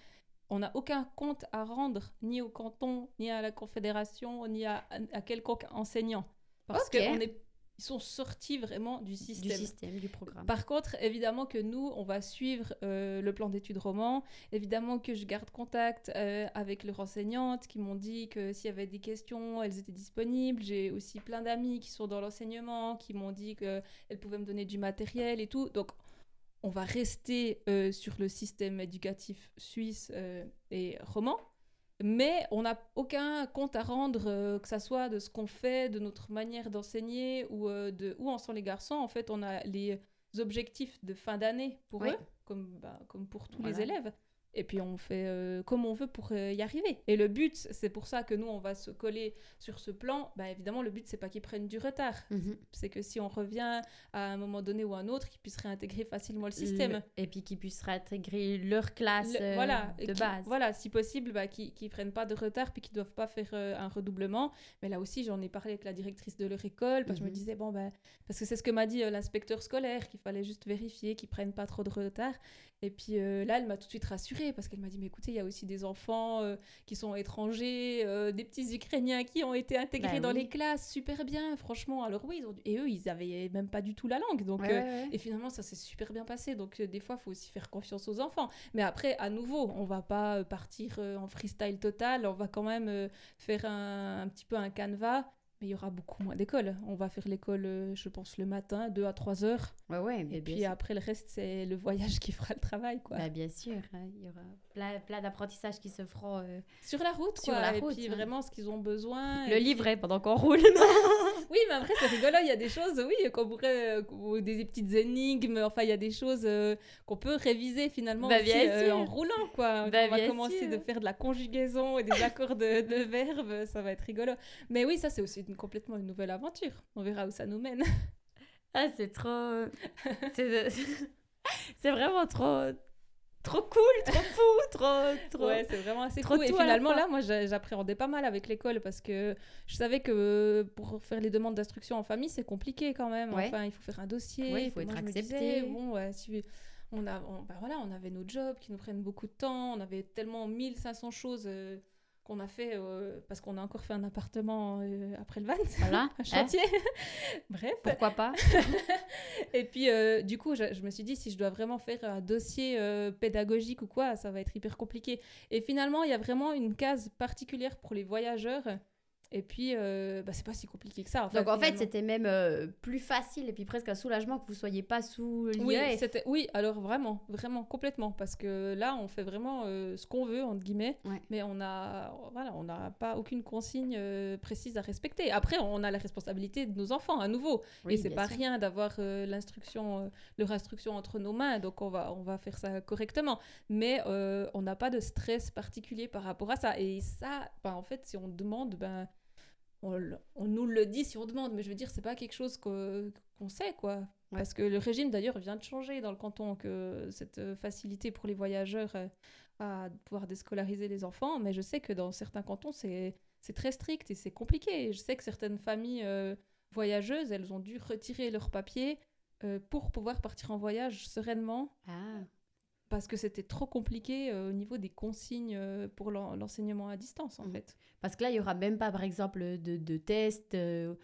on n'a aucun compte à rendre, ni au canton, ni à la confédération, ni à, à quelconque enseignant. Parce qu'on est ils sont sortis vraiment du système. Du système, du programme. Par contre, évidemment que nous, on va suivre euh, le plan d'études roman. Évidemment que je garde contact euh, avec leurs enseignantes qui m'ont dit que s'il y avait des questions, elles étaient disponibles. J'ai aussi plein d'amis qui sont dans l'enseignement, qui m'ont dit qu'elles pouvaient me donner du matériel et tout. Donc, on va rester euh, sur le système éducatif suisse et roman mais on n'a aucun compte à rendre, euh, que ça soit de ce qu'on fait, de notre manière d'enseigner ou euh, de où en sont les garçons. En fait, on a les objectifs de fin d'année pour eux, comme, bah, comme pour tous les élèves. Et puis on fait euh, comme on veut pour euh, y arriver. Et le but, c'est pour ça que nous, on va se coller sur ce plan. Bah, évidemment, le but, c'est pas qu'ils prennent du retard. Mhm. C'est que si on revient à un moment donné ou à un autre, qu'ils puissent réintégrer facilement le système. Le- Et puis qu'ils puissent réintégrer leur classe Le- euh, voilà, de base. Voilà, si possible, bah, qui ne prennent pas de retard puis qui ne doivent pas faire un redoublement. Mais là aussi, j'en ai parlé avec la directrice de leur école parce que je me Mhm. disais, bon, ben, parce que c'est ce que m'a dit l'inspecteur scolaire, qu'il fallait juste vérifier qu'ils prennent pas trop de retard. Et puis là, elle m'a tout de suite rassurée parce qu'elle m'a dit, mais écoutez, il y a aussi des enfants euh, qui sont étrangers, euh, des petits Ukrainiens qui ont été intégrés Bah dans oui. les classes, super bien, franchement. Alors oui, ils ont dû- et eux, ils avaient même pas du tout la langue. Donc, Ouais, euh, ouais, et finalement, ça s'est super bien passé. Donc, des fois, il faut aussi faire confiance aux enfants. Mais après, à nouveau, on va pas partir en freestyle total. On va quand même faire un, un petit peu un canevas. Mais il y aura beaucoup moins d'écoles. On va faire l'école, euh, je pense, le matin, 2 à 3 heures. Ouais, ouais, mais Et puis sûr. après, le reste, c'est le voyage qui fera le travail. quoi. Bah, bien sûr, hein, il y aura plein, plein d'apprentissages qui se feront. euh, Sur la route, Sur quoi. la et route, puis hein. vraiment ce qu'ils ont besoin. Le et livret pendant qu'on roule. Oui, mais après, c'est rigolo. Il y a des choses, oui, qu'on pourrait. euh, ou des petites énigmes. Enfin, il y a des choses euh, qu'on peut réviser finalement Bah, aussi, euh, en roulant, quoi. Bah, on va commencer de faire de la conjugaison et des accords de, de verbes. Ça va être rigolo. Mais oui, ça, c'est aussi une- complètement une nouvelle aventure. On verra où ça nous mène. Ah, c'est trop. C'est c'est vraiment trop. Trop cool, trop fou, trop. trop... Ouais, c'est vraiment assez trop fou. Et finalement, là, moi, j'a- j'appréhendais pas mal avec l'école parce que je savais que pour faire les demandes d'instruction en famille, c'est compliqué quand même. Ouais. Enfin, il faut faire un dossier. Ouais, il faut être moi, accepté. disais, bon, ouais, si on a, on, bah voilà, on avait nos jobs qui nous prennent beaucoup de temps. On avait tellement 1500 choses euh, qu'on a fait euh, parce qu'on a encore fait un appartement euh, après le van, Voilà. un hein, chantier. Bref. Pourquoi pas Et puis, euh, du coup, je, je me suis dit, si je dois vraiment faire un dossier pédagogique ou quoi, ça va être hyper compliqué. Et finalement, il y a vraiment une case particulière pour les voyageurs. Et puis, euh, bah, c'est pas si compliqué que ça. Donc en fait, c'était même euh, plus facile et puis presque un soulagement que vous soyez pas sous Oui, l'IEF. c'était oui, alors vraiment, vraiment complètement parce que là on fait vraiment euh, ce qu'on veut entre guillemets, Ouais. mais on a voilà, on n'a pas aucune consigne euh, précise à respecter. Après, on a la responsabilité de nos enfants à nouveau Oui, et c'est pas sûr. rien d'avoir l'instruction leur instruction entre nos mains, donc on va on va faire ça correctement, mais on n'a pas de stress particulier par rapport à ça et ça ben, en fait si on demande ben on, nous le dit si on demande, mais je veux dire, c'est pas quelque chose qu'on sait, quoi. Ouais. Parce que le régime, d'ailleurs, vient de changer dans le canton, que cette euh, facilité pour les voyageurs euh, à pouvoir déscolariser les enfants. Mais je sais que dans certains cantons, c'est c'est très strict et c'est compliqué. Et je sais que certaines familles euh, voyageuses, elles ont dû retirer leurs papiers euh, pour pouvoir partir en voyage sereinement Ah. Parce que c'était trop compliqué euh, au niveau des consignes euh, pour l'en- l'enseignement à distance, en Mhm. fait. Parce que là, il y aura même pas, par exemple, de, de tests. euh,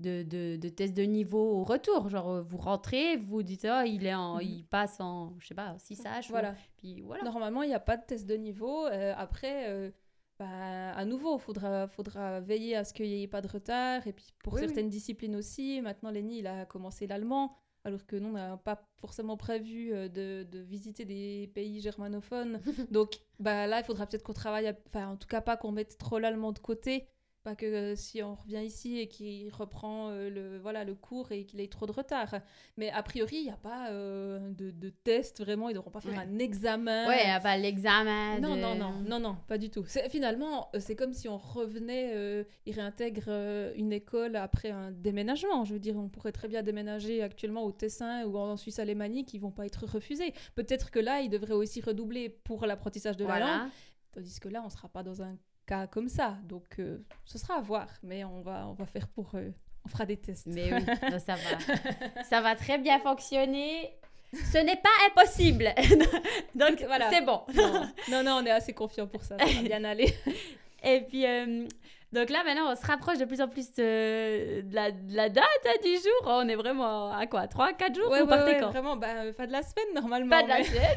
De, de, de tests de niveau au retour. Genre, vous rentrez, vous dites, oh, il, est en, Mhm. il passe en, je sais pas, 6H. ou- Voilà. Puis voilà. Normalement, il n'y a pas de test de niveau. Après, bah, à nouveau, il faudra, faudra veiller à ce qu'il n'y ait pas de retard. Et puis pour Oui, oui. certaines disciplines aussi, maintenant, Lenny, il a commencé l'allemand. Alors que nous, on n'a pas forcément prévu euh, de, de visiter des pays germanophones. Donc bah, là, il faudra peut-être qu'on travaille, à- enfin en tout cas pas qu'on mette trop l'allemand de côté. Pas que euh, si on revient ici et qu'il reprend euh, le, voilà, le cours et qu'il ait trop de retard. Mais a priori, il n'y a pas euh, de, de test vraiment. Ils ne devront pas faire Ouais. un examen. Ouais, il y a pas l'examen. Non, de- non, non, non, non, pas du tout. Finalement, c'est comme si on revenait, il réintègre une école après un déménagement. Je veux dire, on pourrait très bien déménager actuellement au Tessin ou en Suisse alémanique, ils vont pas être refusés. Peut-être que là, ils devraient aussi redoubler pour l'apprentissage de la langue, Voilà. tandis que là, on sera pas dans un cas comme ça. Donc, euh, ce sera à voir, mais on va, on va faire pour, euh, on fera des tests. Mais oui, non, ça va. ça va très bien fonctionner. Ce n'est pas impossible. Donc Voilà. c'est bon. non, non, non, on est assez confiant pour ça. Ça va bien aller. Et puis, euh, donc là, maintenant, on se rapproche de plus en plus de, la, de la date hein, du jour. On est vraiment à quoi 3, 4 jours Ouais, Vous ouais, partez ouais, quand vraiment, bah, euh, pas de la semaine normalement. Pas de la semaine.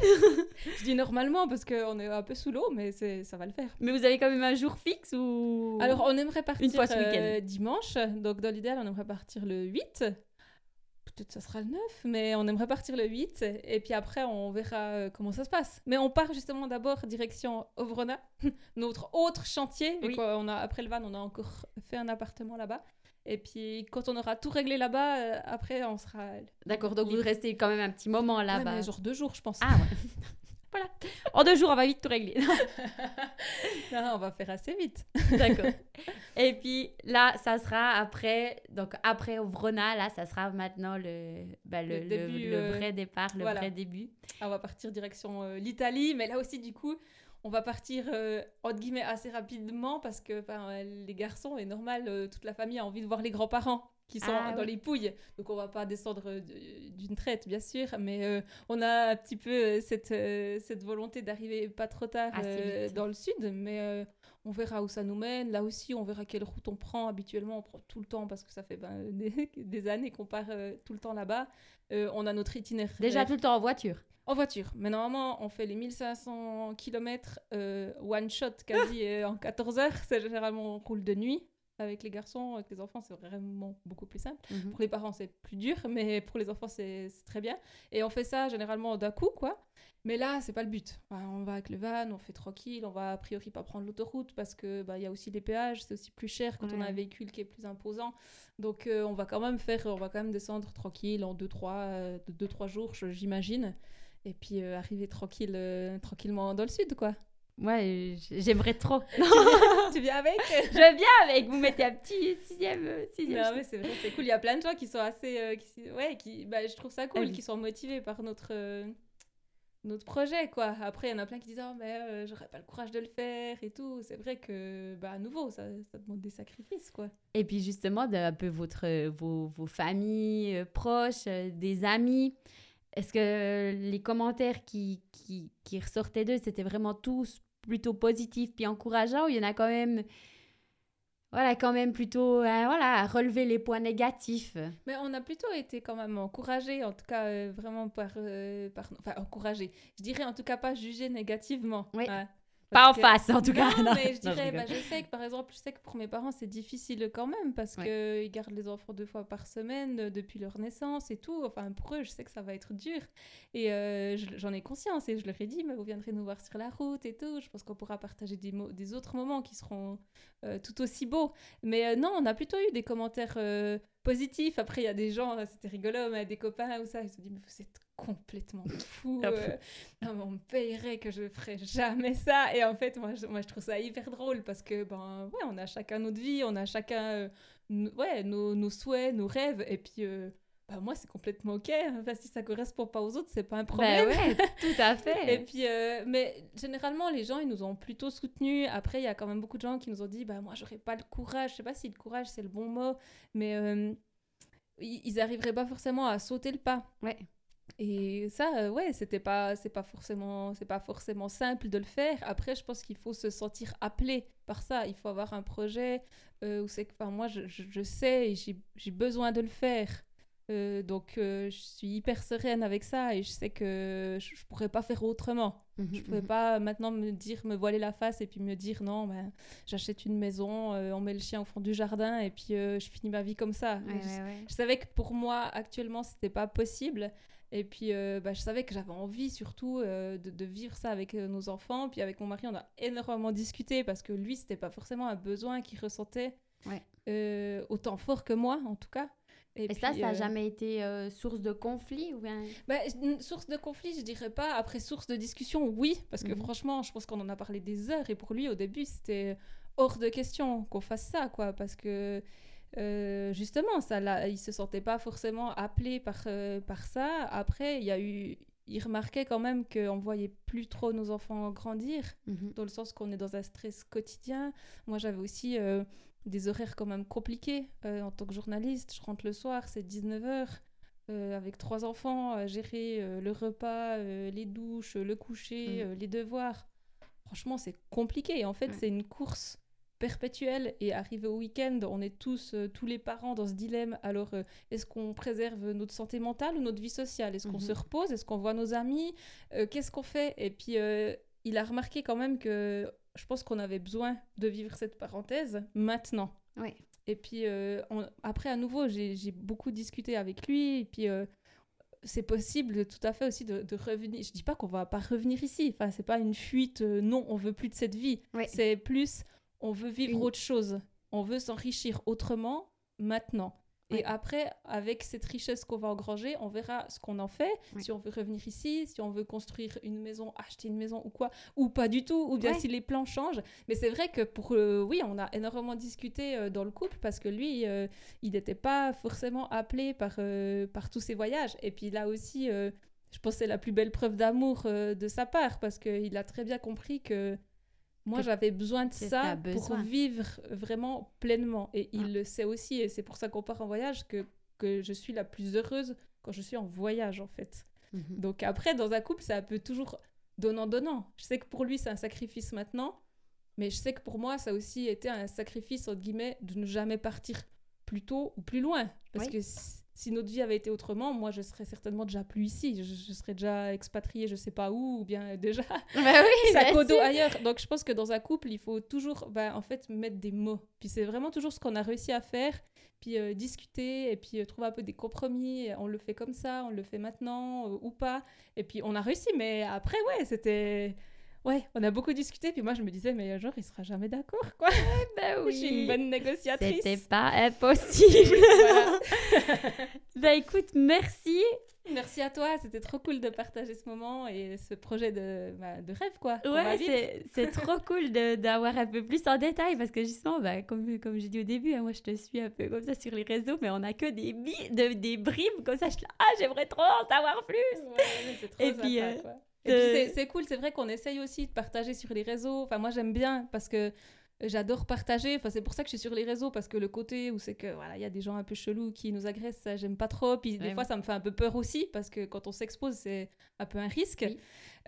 Je dis normalement parce qu'on est un peu sous l'eau, mais ça va le faire. Mais vous avez quand même un jour fixe ou Alors, on aimerait partir Une fois ce euh, dimanche. Donc, dans l'idéal, on aimerait partir le 8. Peut-être ça sera le 9, mais on aimerait partir le 8. Et puis après, on verra euh, comment ça se passe. Mais on part justement d'abord direction Ovrona, notre autre chantier. Oui. qu'on a, après le van, on a encore fait un appartement là-bas. Et puis, quand on aura tout réglé là-bas, euh, après, on sera. D'accord, donc vous restez quand même un petit moment Ouais, là-bas. mais genre deux jours, je pense. Ah ouais. voilà. En deux jours, on va vite tout régler. non, on va faire assez vite. D'accord. Et puis là, ça sera après, donc après Vrona, là, ça sera maintenant le, bah, le, Le début, le euh, vrai départ, le voilà. vrai début. Ah, On va partir direction euh, l'Italie, mais là aussi, du coup, on va partir euh, entre guillemets assez rapidement parce que ben, les garçons, est normal, euh, toute la famille a envie de voir les grands-parents qui sont Ah, dans oui. les pouilles. Donc on va pas descendre euh, d'une traite, bien sûr, mais euh, on a un petit peu euh, cette, euh, cette volonté d'arriver pas trop tard euh, vite. dans le sud, mais on verra où ça nous mène. Là aussi, on verra quelle route on prend. Habituellement, on prend tout le temps parce que ça fait ben, des, des années qu'on part tout le temps là-bas. On a notre itinéraire. Déjà tout le temps en voiture. En voiture. Mais normalement, on fait les 1500 km one shot quasi euh, en 14 heures. C'est généralement on roule de nuit. Avec les garçons, avec les enfants, c'est vraiment beaucoup plus simple. Mhm. Pour les parents, c'est plus dur, mais pour les enfants, c'est très bien. Et on fait ça généralement d'un coup, quoi. Mais là, c'est pas le but. Enfin, on va avec le van, on fait tranquille, on va a priori pas prendre l'autoroute parce que bah, il y a aussi les péages, c'est aussi plus cher quand on a un véhicule qui est plus imposant. Donc euh, on va quand même faire, on va quand même descendre tranquille en 2-3 deux, trois jours, je- j'imagine. Et puis euh, arriver tranquille, euh, tranquillement dans le sud, quoi. Ouais, euh, j'aimerais trop. tu viens avec Je viens avec, vous mettez un petit sixième. euh, sixième Non, mais c'est vrai, c'est cool. Il y a plein de gens qui sont assez. euh, qui, ouais, qui, bah, je trouve ça cool, oui. qui sont motivés par notre, euh, notre projet, quoi. Après, il y en a plein qui disent Oh, mais euh, j'aurais pas le courage de le faire et tout. C'est vrai que, bah, à nouveau, ça, ça demande des sacrifices, quoi. Et puis justement, de un peu votre, vos, vos familles proches, des amis. Est-ce que les commentaires qui, qui, qui ressortaient d'eux, c'était vraiment tous plutôt positifs puis encourageants ou il y en a quand même, voilà, quand même plutôt, euh, voilà, à relever les points négatifs? Mais on a plutôt été quand même encouragés, en tout cas, euh, vraiment par, euh, par. Enfin, encouragés. Je dirais en tout cas pas jugés négativement. Oui. Pas en que- face, en tout cas. Non, mais je non, dirais, bah, je sais que par exemple, je sais que pour mes parents, c'est difficile quand même parce Ouais. qu'ils gardent les enfants deux fois par semaine euh, depuis leur naissance et tout. Enfin, pour eux, je sais que ça va être dur. Et euh, je- j'en ai conscience et je leur ai dit, mais vous viendrez nous voir sur la route et tout. Je pense qu'on pourra partager des, autres moments qui seront euh, tout aussi beaux. Mais euh, non, on a plutôt eu des commentaires euh, positifs. Après, il y a des gens, euh, c'était rigolo, mais des copains ou ça, ils se dit, mais vous êtes complètement. Ah, euh, non, mais on me payerait que je ferais jamais ça. Et en fait, moi je, moi, je trouve ça hyper drôle parce que, ben, ouais, on a chacun notre vie, on a chacun euh, ouais, nos, nos souhaits, nos rêves. Et puis, euh, bah, moi, c'est complètement OK. Enfin, si ça correspond pas aux autres, c'est pas un problème. Ben ouais, tout à Et fait. puis, euh, mais généralement, les gens, ils nous ont plutôt soutenus. Après, il y a quand même beaucoup de gens qui nous ont dit, bah, moi, j'aurais pas le courage. Je sais pas si le courage, c'est le bon mot, mais euh, ils, arriveraient pas forcément à sauter le pas. Ouais. Et ça, euh, ouais, c'était pas, c'est pas forcément, c'est pas forcément simple de le faire. Après, je pense qu'il faut se sentir appelé par ça. Il faut avoir un projet euh, où c'est que, enfin, moi, je, je, je sais et j'ai j'ai besoin de le faire. Euh, donc, euh, je suis hyper sereine avec ça et je sais que je, je pourrais pas faire autrement. Mhm, Je pouvais mhm. pas maintenant me dire, me voiler la face et puis me dire non, ben, j'achète une maison, euh, on met le chien au fond du jardin et puis je finis ma vie comme ça. Ouais, Je- ouais, ouais. je savais que pour moi, actuellement, c'était pas possible. Et puis, bah, je savais que j'avais envie surtout de, de vivre ça avec nos enfants. Puis avec mon mari, on a énormément discuté parce que lui, c'était pas forcément un besoin qu'il ressentait autant fort que moi, en tout cas. Et, puis, ça, ça n'a euh, jamais été euh, source de conflit ou bien... bah, source de conflit, je dirais pas. Après, source de discussion, oui. Parce que Mhm. franchement, je pense qu'on en a parlé des heures. Et pour lui, au début, c'était hors de question qu'on fasse ça, quoi. Parce que, euh, justement, ça, l'a- il se sentait pas forcément appelé par, euh, par ça. Après, il y a eu... Il remarquait quand même qu'on voyait plus trop nos enfants grandir Mhm. dans le sens qu'on est dans un stress quotidien. Moi, j'avais aussi des horaires quand même compliqués euh, en tant que journaliste. Je rentre le soir, c'est 19h, avec trois enfants, à gérer euh, le repas, euh, les douches, le coucher, Mm. euh, les devoirs. Franchement, c'est compliqué. Et en fait, Ouais. c'est une course perpétuelle. Et arrivé au week-end, on est tous, euh, tous les parents dans ce dilemme. Alors, euh, est-ce qu'on préserve notre santé mentale ou notre vie sociale? Est-ce qu'on Mhm. se repose? Est-ce qu'on voit nos amis? Euh, Qu'est-ce qu'on fait? Et puis, euh, il a remarqué quand même que je pense qu'on avait besoin de vivre cette parenthèse maintenant. Ouais. Et puis, euh, on- après, à nouveau, j'ai beaucoup discuté avec lui. Et puis, euh, c'est possible tout à fait aussi de, de revenir. Je dis pas qu'on va pas revenir ici. Enfin, c'est pas une fuite. euh, non, on veut plus de cette vie. Ouais. C'est plus, on veut vivre Une- autre chose. On veut s'enrichir autrement maintenant. Et après, avec cette richesse qu'on va engranger, on verra ce qu'on en fait. Si on veut revenir ici, si on veut construire une maison, acheter une maison ou quoi, ou pas du tout, ou bien si les plans changent. Mais c'est vrai que pour, euh, oui, on a énormément discuté euh, dans le couple parce que lui, euh, il n'était pas forcément appelé par, par tous ces voyages. Et puis là aussi, je pense que c'est la plus belle preuve d'amour de sa part parce qu'il a très bien compris que moi, j'avais besoin de ça pour vivre vraiment pleinement. Et il ah. le sait aussi, et c'est pour ça qu'on part en voyage, que, que je suis la plus heureuse quand je suis en voyage, en fait. Mhm. Donc après, dans un couple, ça peut toujours donnant-donnant. Je sais que pour lui, c'est un sacrifice maintenant, mais je sais que pour moi, ça a aussi été un sacrifice, entre guillemets, de ne jamais partir plus tôt ou plus loin. Parce que si notre vie avait été autrement, moi, je serais certainement déjà plus ici. Je, serais déjà expatriée, je sais pas où, ou bien déjà bah oui, sac ailleurs. Donc, je pense que dans un couple, il faut toujours, bah, en fait, mettre des mots. Puis c'est vraiment toujours ce qu'on a réussi à faire. Puis euh, discuter et puis euh, trouver un peu des compromis. On le fait comme ça, on le fait maintenant euh, ou pas. Et puis on a réussi, mais après, ouais, c'était Ouais, on a beaucoup discuté, puis moi je me disais, mais genre, il sera jamais d'accord, quoi. bah oui. Je suis une bonne négociatrice. C'était pas impossible. bah écoute, merci. Merci à toi, c'était trop cool de partager ce moment et ce projet de, bah, de rêve, quoi. Ouais, c'est trop cool d'avoir un peu plus en détail parce que justement, bah, comme, comme j'ai dit au début, hein, moi je te suis un peu comme ça sur les réseaux, mais on a que des, de, des bribes comme ça. Je ah, j'aimerais trop en savoir plus. Ouais, c'est trop et puis, euh, quoi. Et puis c'est cool, c'est vrai qu'on essaye aussi de partager sur les réseaux. Enfin, moi j'aime bien parce que j'adore partager. Enfin, c'est pour ça que je suis sur les réseaux parce que le côté où c'est que voilà, il y a des gens un peu chelous qui nous agressent, ça j'aime pas trop. Puis des fois, ça me fait un peu peur aussi parce que quand on s'expose, c'est un peu un risque.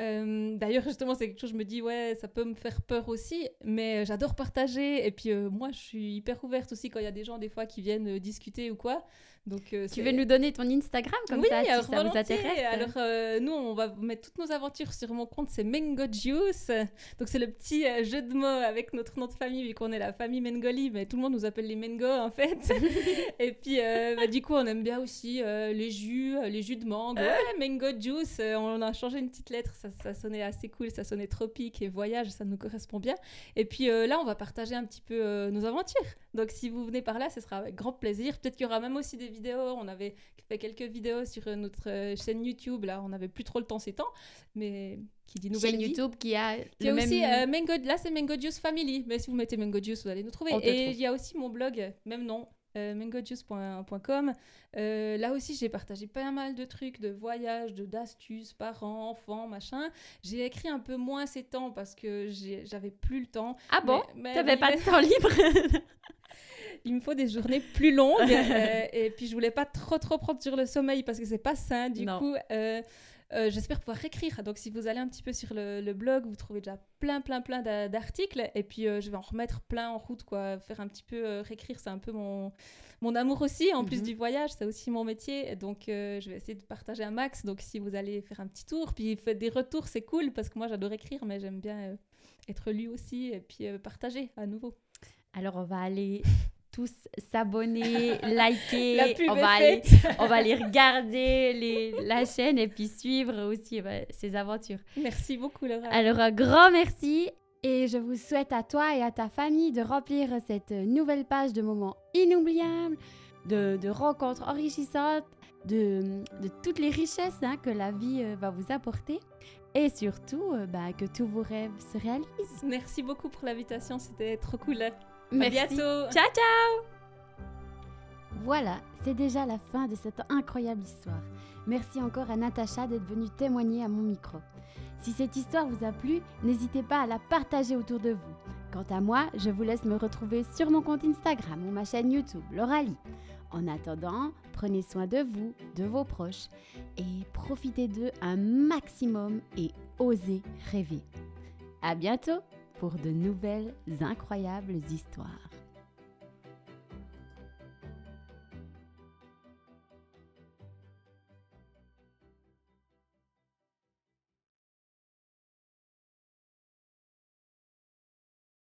Euh, d'ailleurs, justement, c'est quelque chose, je me dis, ouais, ça peut me faire peur aussi, mais j'adore partager. Et puis, euh, moi, je suis hyper ouverte aussi quand il y a des gens, des fois, qui viennent discuter ou quoi. Donc, euh, tu veux nous donner ton Instagram comme ça, si ça vous intéresse Alors, euh, nous, on va mettre toutes nos aventures sur mon compte, c'est Mango Juice. Donc, c'est le petit euh, jeu de mots avec notre nom de famille, vu qu'on est la famille Mengoli, mais tout le monde nous appelle les Mengo, en fait. et puis, bah, du coup, on aime bien aussi les jus, les jus de mangue. Ouais, Mango Juice, on a changé une petite lettre, ça, ça, sonnait assez cool, ça sonnait tropique et voyage, ça nous correspond bien. Et puis là, on va partager un petit peu nos aventures. Donc, si vous venez par là, ce sera avec grand plaisir. Peut-être qu'il y aura même aussi des vidéos. On avait fait quelques vidéos sur euh, notre euh, chaîne YouTube. Là, on n'avait plus trop le temps ces temps. Mais qui dit nouvelle chaîne YouTube qui a. Il y a aussi euh, Mango. Là, c'est Mango Juice Family. Mais si vous mettez Mango Juice, vous allez nous trouver. Et il y a aussi mon blog, même nom. Euh, mangojuice.com. là aussi, j'ai partagé pas mal de trucs, de voyages, de d'astuces, parents, enfants, machin. J'ai écrit un peu moins ces temps parce que j'avais plus le temps. Ah bon? T'avais pas de temps libre? Il me faut des journées plus longues. Euh, et puis, je voulais pas trop, trop prendre sur le sommeil parce que c'est pas sain. Du coup, euh, euh, j'espère pouvoir écrire. Donc, si vous allez un petit peu sur le, blog, vous trouvez déjà plein, plein, plein d'articles. Et puis, je vais en remettre plein en route, quoi. Faire un petit peu réécrire, c'est un peu mon, mon amour aussi. En plus mhm. du voyage, c'est aussi mon métier. Donc, je vais essayer de partager un max. Donc, si vous allez faire un petit tour, puis faites des retours, c'est cool parce que moi, j'adore écrire, mais j'aime bien être lu aussi et puis partager à nouveau. Alors, on va aller tous s'abonner, liker. La on, va aller, on va aller regarder les, la chaîne et puis suivre aussi ses aventures. Merci beaucoup, Laura. Alors, un grand merci. Et je vous souhaite à toi et à ta famille de remplir cette nouvelle page de moments inoubliables, de, de rencontres enrichissantes, de, de, toutes les richesses hein, que la vie euh, va vous apporter. Et surtout, euh, bah, que tous vos rêves se réalisent. Merci beaucoup pour l'invitation, c'était trop cool. Merci. À bientôt. Ciao, ciao. Voilà, c'est déjà la fin de cette incroyable histoire. Merci encore à Natacha d'être venue témoigner à mon micro. Si cette histoire vous a plu, n'hésitez pas à la partager autour de vous. Quant à moi, je vous laisse me retrouver sur mon compte Instagram ou ma chaîne YouTube, Lauralie. En attendant, prenez soin de vous, de vos proches et profitez d'eux un maximum et osez rêver. À bientôt! Pour de nouvelles incroyables histoires.